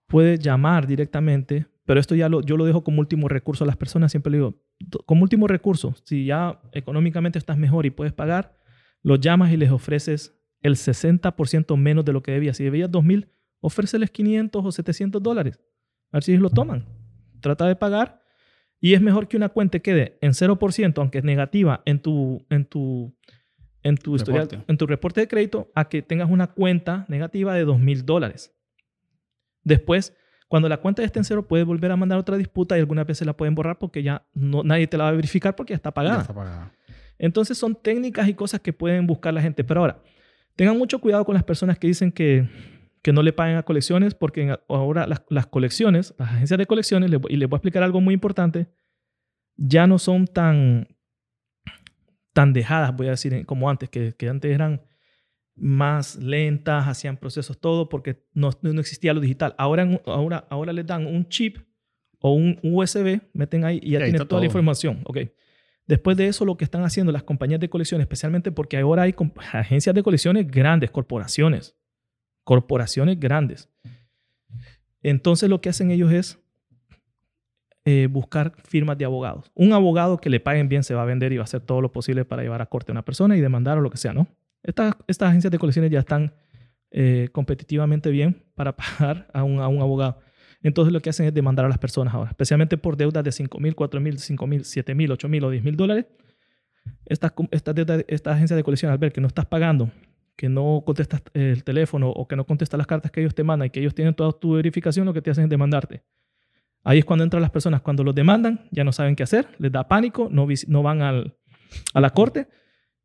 puedes llamar directamente, pero esto ya lo, yo lo dejo como último recurso a las personas, siempre le digo, "Do- como último recurso, si ya económicamente estás mejor y puedes pagar, los llamas y les ofreces el 60% menos de lo que debías. Si debías dos mil, ofréceles 500 o 700 dólares. A ver si ellos lo toman. Trata de pagar y es mejor que una cuenta quede en 0%, aunque es negativa, en tu, en tu, en tu historial, Reporte. en tu reporte de crédito, a que tengas una cuenta negativa de 2 mil dólares. Después, cuando la cuenta esté en cero, puedes volver a mandar otra disputa y algunas veces la pueden borrar porque ya no, nadie te la va a verificar porque ya está Ya pagada. está pagada. Entonces son técnicas y cosas que pueden buscar la gente. Pero ahora, tengan mucho cuidado con las personas que dicen que, que no le paguen a colecciones, porque ahora las, las colecciones, las agencias de colecciones, y les voy a explicar algo muy importante, ya no son tan, tan dejadas, voy a decir, como antes, que, que antes eran más lentas, hacían procesos todo, porque no, no existía lo digital. Ahora, ahora, ahora les dan un chip o un USB, meten ahí y ya tienen toda la información. Ok. Después de eso, lo que están haciendo las compañías de colecciones, especialmente porque ahora hay agencias de colecciones grandes, corporaciones, corporaciones grandes. Entonces lo que hacen ellos es eh, buscar firmas de abogados. Un abogado que le paguen bien se va a vender y va a hacer todo lo posible para llevar a corte a una persona y demandar o lo que sea, ¿no? Estas, estas agencias de colecciones ya están eh, competitivamente bien para pagar a un, a un abogado. Entonces lo que hacen es demandar a las personas ahora, especialmente por deudas de 5 mil, 4 mil, 5 mil, 7 mil, 8 mil o 10 mil dólares. Estas, deudas- estas agencias de colección, al ver que no estás pagando, que no contestas el teléfono o que no contestas las cartas que ellos te mandan y que ellos tienen toda tu verificación, lo que te hacen es demandarte. Ahí es cuando entran las personas, cuando los demandan, ya no saben qué hacer, les da pánico, no, van al, a la corte.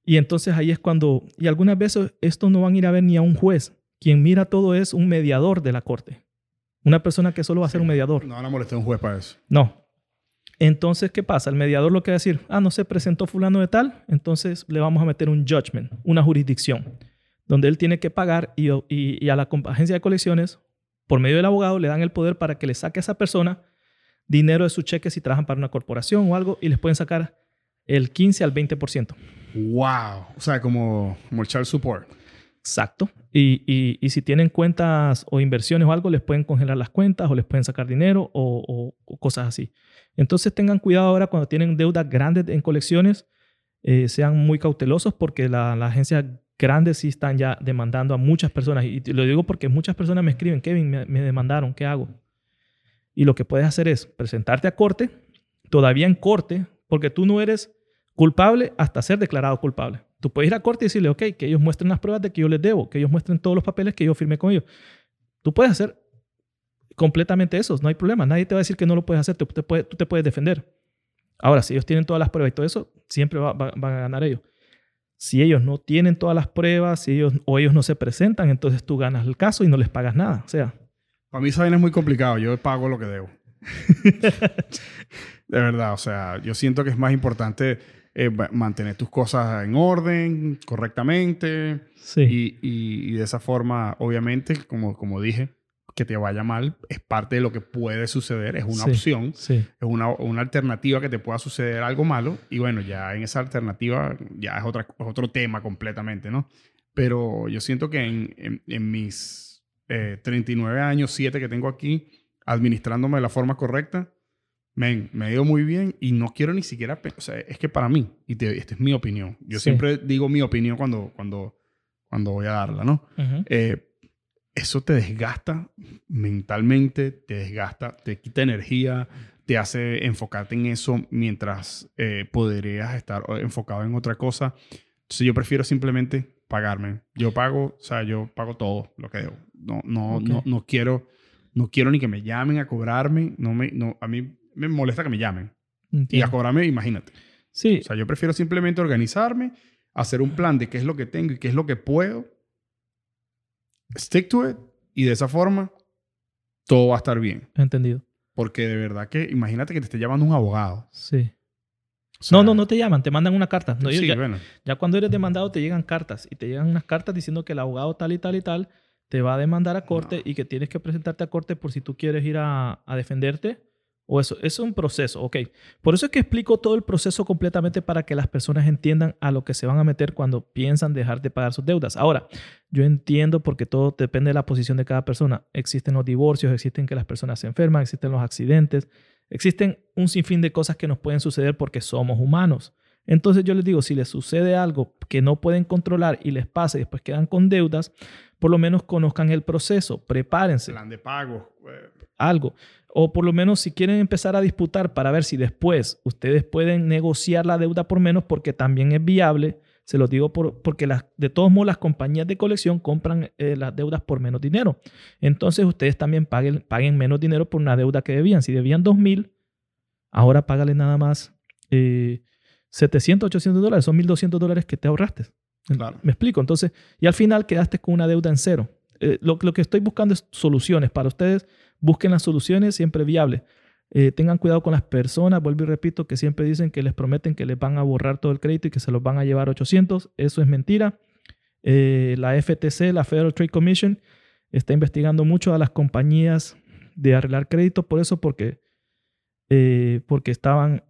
Y entonces ahí es cuando, y algunas veces estos no van a ir a ver ni a un juez. Quien mira todo es un mediador de la corte. Una persona que solo va a ser un mediador. No van a molestar a un juez para eso. No. Entonces, ¿qué pasa? El mediador lo que va a decir, ah, no se presentó fulano de tal, entonces le vamos a meter un judgment, una jurisdicción, donde él tiene que pagar y, y- y a la agencia de colecciones, por medio del abogado, le dan el poder para que le saque a esa persona dinero de su cheque si trabajan para una corporación o algo y les pueden sacar el 15 al 20%. Wow. O sea, como, como el child support. Exacto. Y, y- y si tienen cuentas o inversiones o algo, les pueden congelar las cuentas o les pueden sacar dinero o, o- o cosas así. Entonces tengan cuidado ahora cuando tienen deudas grandes en colecciones, eh, sean muy cautelosos porque la- las agencias grandes sí están ya demandando a muchas personas. Y lo digo porque muchas personas me escriben, Kevin, me, demandaron, ¿qué hago? Y lo que puedes hacer es presentarte a corte, todavía en corte, porque tú no eres culpable hasta ser declarado culpable. Tú puedes ir a corte y decirle, ok, que ellos muestren las pruebas de que yo les debo, que ellos muestren todos los papeles que yo firmé con ellos. Tú puedes hacer completamente eso, no hay problema. Nadie te va a decir que no lo puedes hacer, tú te puedes, tú te puedes defender. Ahora, si ellos tienen todas las pruebas y todo eso, siempre van a ganar ellos. Si ellos no tienen todas las pruebas si ellos, o ellos no se presentan, entonces tú ganas el caso y no les pagas nada. O sea. Para mí eso es muy complicado. Yo pago lo que debo. de verdad, o sea, yo siento que es más importante eh, mantener tus cosas en orden, correctamente. Sí. Y, de esa forma, obviamente, como, como dije, que te vaya mal es parte de lo que puede suceder, es una opción, sí. es una, una, alternativa que te pueda suceder algo malo y bueno, ya en esa alternativa ya es, otra, otro tema completamente, ¿no? Pero yo siento que en, en, mis 39 eh, años, 7 que tengo aquí, administrándome de la forma correcta, me me ha ido muy bien y no quiero ni siquiera, o sea, es que para mí, y esta es mi opinión, yo siempre digo mi opinión cuando, cuando, cuando voy a darla, ¿no? eh, eso te desgasta mentalmente, te desgasta, te quita energía, te hace enfocarte en eso mientras eh, podrías estar enfocado en otra cosa. Entonces yo prefiero simplemente pagarme. Yo pago, o sea, yo pago todo lo que debo. No, no, no, no quiero, no quiero ni que me llamen a cobrarme. No me, no, a mí me molesta que me llamen. Y a cobrarme, imagínate. Sí. O sea, yo prefiero simplemente organizarme, hacer un plan de qué es lo que tengo y qué es lo que puedo stick to it y de esa forma todo va a estar bien. Entendido. Porque de verdad que imagínate que te esté llamando un abogado. Sí. no, no, no te llaman, te mandan una carta. No, sí, ya, bueno. ya cuando eres demandado te llegan cartas y te llegan unas cartas diciendo que el abogado tal y tal y tal te va a demandar a corte y que tienes que presentarte a corte por si tú quieres ir a, a defenderte o eso, es un proceso, ok. Por eso es que explico todo el proceso completamente para que las personas entiendan a lo que se van a meter cuando piensan dejar de pagar sus deudas. Ahora, yo entiendo porque todo depende de la posición de cada persona. Existen los divorcios, existen que las personas se enferman, existen los accidentes, existen un sinfín de cosas que nos pueden suceder porque somos humanos. Entonces yo les digo, si les sucede algo que no pueden controlar y les pasa y después quedan con deudas, por lo menos conozcan el proceso, prepárense. Plan de pago. Eh. Algo. O por lo menos si quieren empezar a disputar para ver si después ustedes pueden negociar la deuda por menos, porque también es viable. Se los digo por, porque las, de todos modos las compañías de colección compran eh, las deudas por menos dinero. Entonces ustedes también paguen, paguen menos dinero por una deuda que debían. Si debían 2.000, ahora págale nada más eh, 700, 800 dólares. Son 1.200 dólares que te ahorraste. Claro. Me explico. Entonces, y al final quedaste con una deuda en cero. Eh, lo, lo que estoy buscando es soluciones para ustedes Busquen las soluciones siempre viables. Eh, tengan cuidado con las personas, vuelvo y repito, que siempre dicen que les prometen que les van a borrar todo el crédito y que se los van a llevar 800. Eso es mentira. Eh, la FTC, la Federal Trade Commission, está investigando mucho a las compañías de arreglar crédito por eso, porque, eh, porque estaban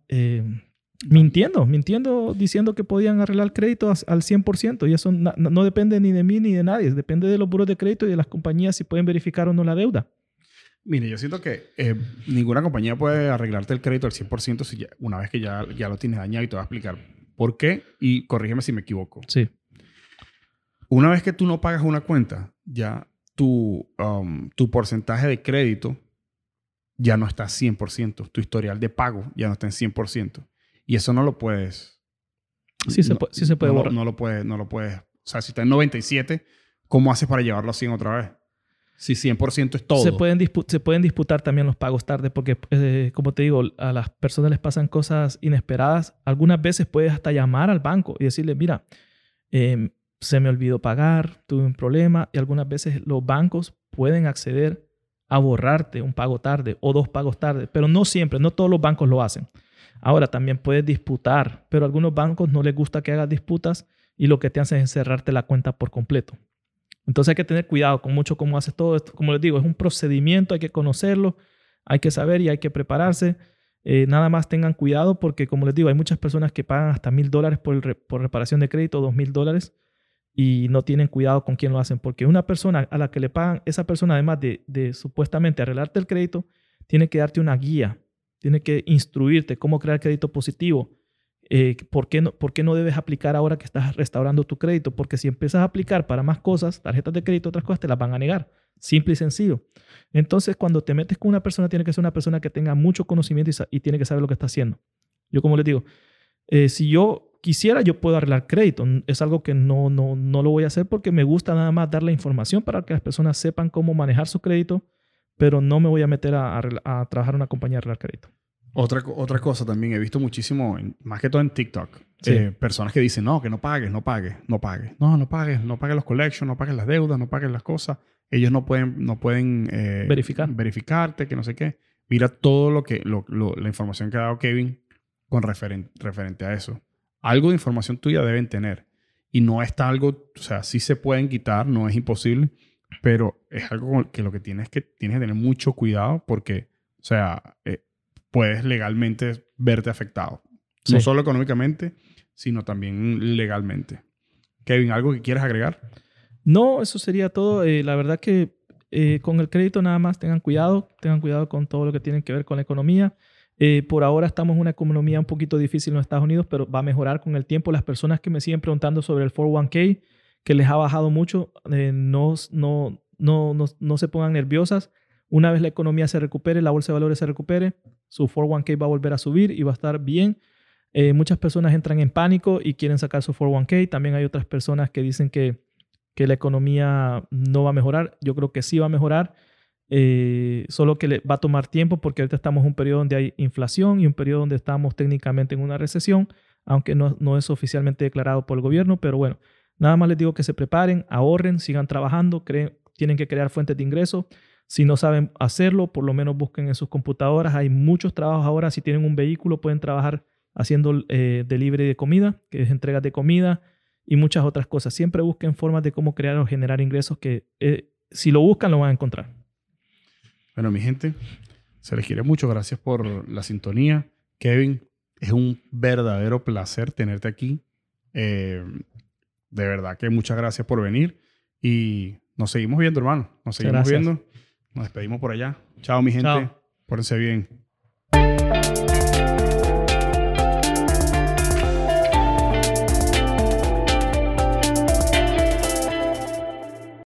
mintiendo, mintiendo, diciendo que podían arreglar crédito al 100%. Y eso no, depende ni de mí ni de nadie, depende de los buros de crédito y de las compañías si pueden verificar o no la deuda. Mire, yo siento que eh, ninguna compañía puede arreglarte el crédito al 100% si una vez que ya, ya lo tienes dañado y te voy a explicar por qué y corrígeme si me equivoco. Sí. Una vez que tú no pagas una cuenta, ya tu, um, tu porcentaje de crédito ya no está 100%. Tu historial de pago ya no está en 100%. Y eso no lo puedes... Sí, se, puede, sí se puede borrar. no lo puedes, no lo puedes. O sea, si está en 97, ¿cómo haces para llevarlo a 100 otra vez? Si 100% es todo. Se pueden, disputar también los pagos tarde porque, eh, como te digo, a las personas les pasan cosas inesperadas. Algunas veces puedes hasta llamar al banco y decirle, mira, em, se me olvidó pagar, tuve un problema. Y algunas veces los bancos pueden acceder a borrarte un pago tarde o dos pagos tarde, pero no siempre, no todos los bancos lo hacen. Ahora también puedes disputar, pero a algunos bancos no les gusta que hagas disputas y lo que te hacen es cerrarte la cuenta por completo. Entonces hay que tener cuidado con mucho cómo haces todo esto. Como les digo, es un procedimiento, hay que conocerlo, hay que saber y hay que prepararse. Eh, nada más tengan cuidado porque, como les digo, hay muchas personas que pagan hasta mil dólares por, reparación de crédito, dos mil dólares, y no tienen cuidado con quién lo hacen. Porque una persona a la que le pagan, esa persona, además de, de supuestamente arreglarte el crédito, tiene que darte una guía, tiene que instruirte cómo crear crédito positivo, eh, ¿por, qué no, ¿por qué no debes aplicar ahora que estás restaurando tu crédito? Porque si empiezas a aplicar para más cosas, tarjetas de crédito, otras cosas, te las van a negar. Simple y sencillo. Entonces, cuando te metes con una persona, tiene que ser una persona que tenga mucho conocimiento y, tiene que saber lo que está haciendo. Yo, como les digo, eh, si yo quisiera, yo puedo arreglar crédito. Es algo que no, no, no lo voy a hacer porque me gusta nada más dar la información para que las personas sepan cómo manejar su crédito, pero no me voy a meter a, trabajar en una compañía de arreglar crédito. Otra, otra cosa también, he visto muchísimo, más que todo en TikTok, eh, personas que dicen, no, que no pagues, no pagues, no pagues. No, no pagues, no pagues los collections, no pagues las deudas, no pagues las cosas. Ellos no pueden, no pueden eh, Verificar. verificarte, que no sé qué. Mira todo lo que, la información que ha dado Kevin con referente a eso. Algo de información tuya deben tener. Y no está algo, o sea, sí se pueden quitar, no es imposible, pero es algo que lo que tienes que, tienes que tener mucho cuidado porque, o sea, eh, puedes legalmente verte afectado. No solo económicamente, sino también legalmente. Kevin, ¿algo que quieras agregar? No, eso sería todo. Eh, la verdad que eh, con el crédito nada más tengan cuidado, tengan cuidado con todo lo que tiene que ver con la economía. Eh, por ahora estamos en una economía un poquito difícil en los Estados Unidos, pero va a mejorar con el tiempo. Las personas que me siguen preguntando sobre el 401k, que les ha bajado mucho, no, no, no, no, no se pongan nerviosas. Una vez la economía se recupere, la bolsa de valores se recupere, su 401k va a volver a subir y va a estar bien. Eh, muchas personas entran en pánico y quieren sacar su 401k. También hay otras personas que dicen que, que la economía no va a mejorar. Yo creo que sí va a mejorar, eh, solo que va a tomar tiempo porque ahorita estamos en un periodo donde hay inflación y un periodo donde estamos técnicamente en una recesión, aunque no, no es oficialmente declarado por el gobierno. Pero bueno, nada más les digo que se preparen, ahorren, sigan trabajando, tienen que crear fuentes de ingreso. Si no saben hacerlo, por lo menos busquen en sus computadoras. Hay muchos trabajos ahora. Si tienen un vehículo, pueden trabajar haciendo eh, delivery de comida, que es entregas de comida y muchas otras cosas. Siempre busquen formas de cómo crear o generar ingresos que eh, si lo buscan lo van a encontrar. Bueno, mi gente, se les quiere mucho. Gracias por la sintonía. Kevin, es un verdadero placer tenerte aquí. Eh, de verdad que muchas gracias por venir y nos seguimos viendo, hermano. Nos seguimos viendo. Nos despedimos por allá. Chao, mi gente. Chao. Bien.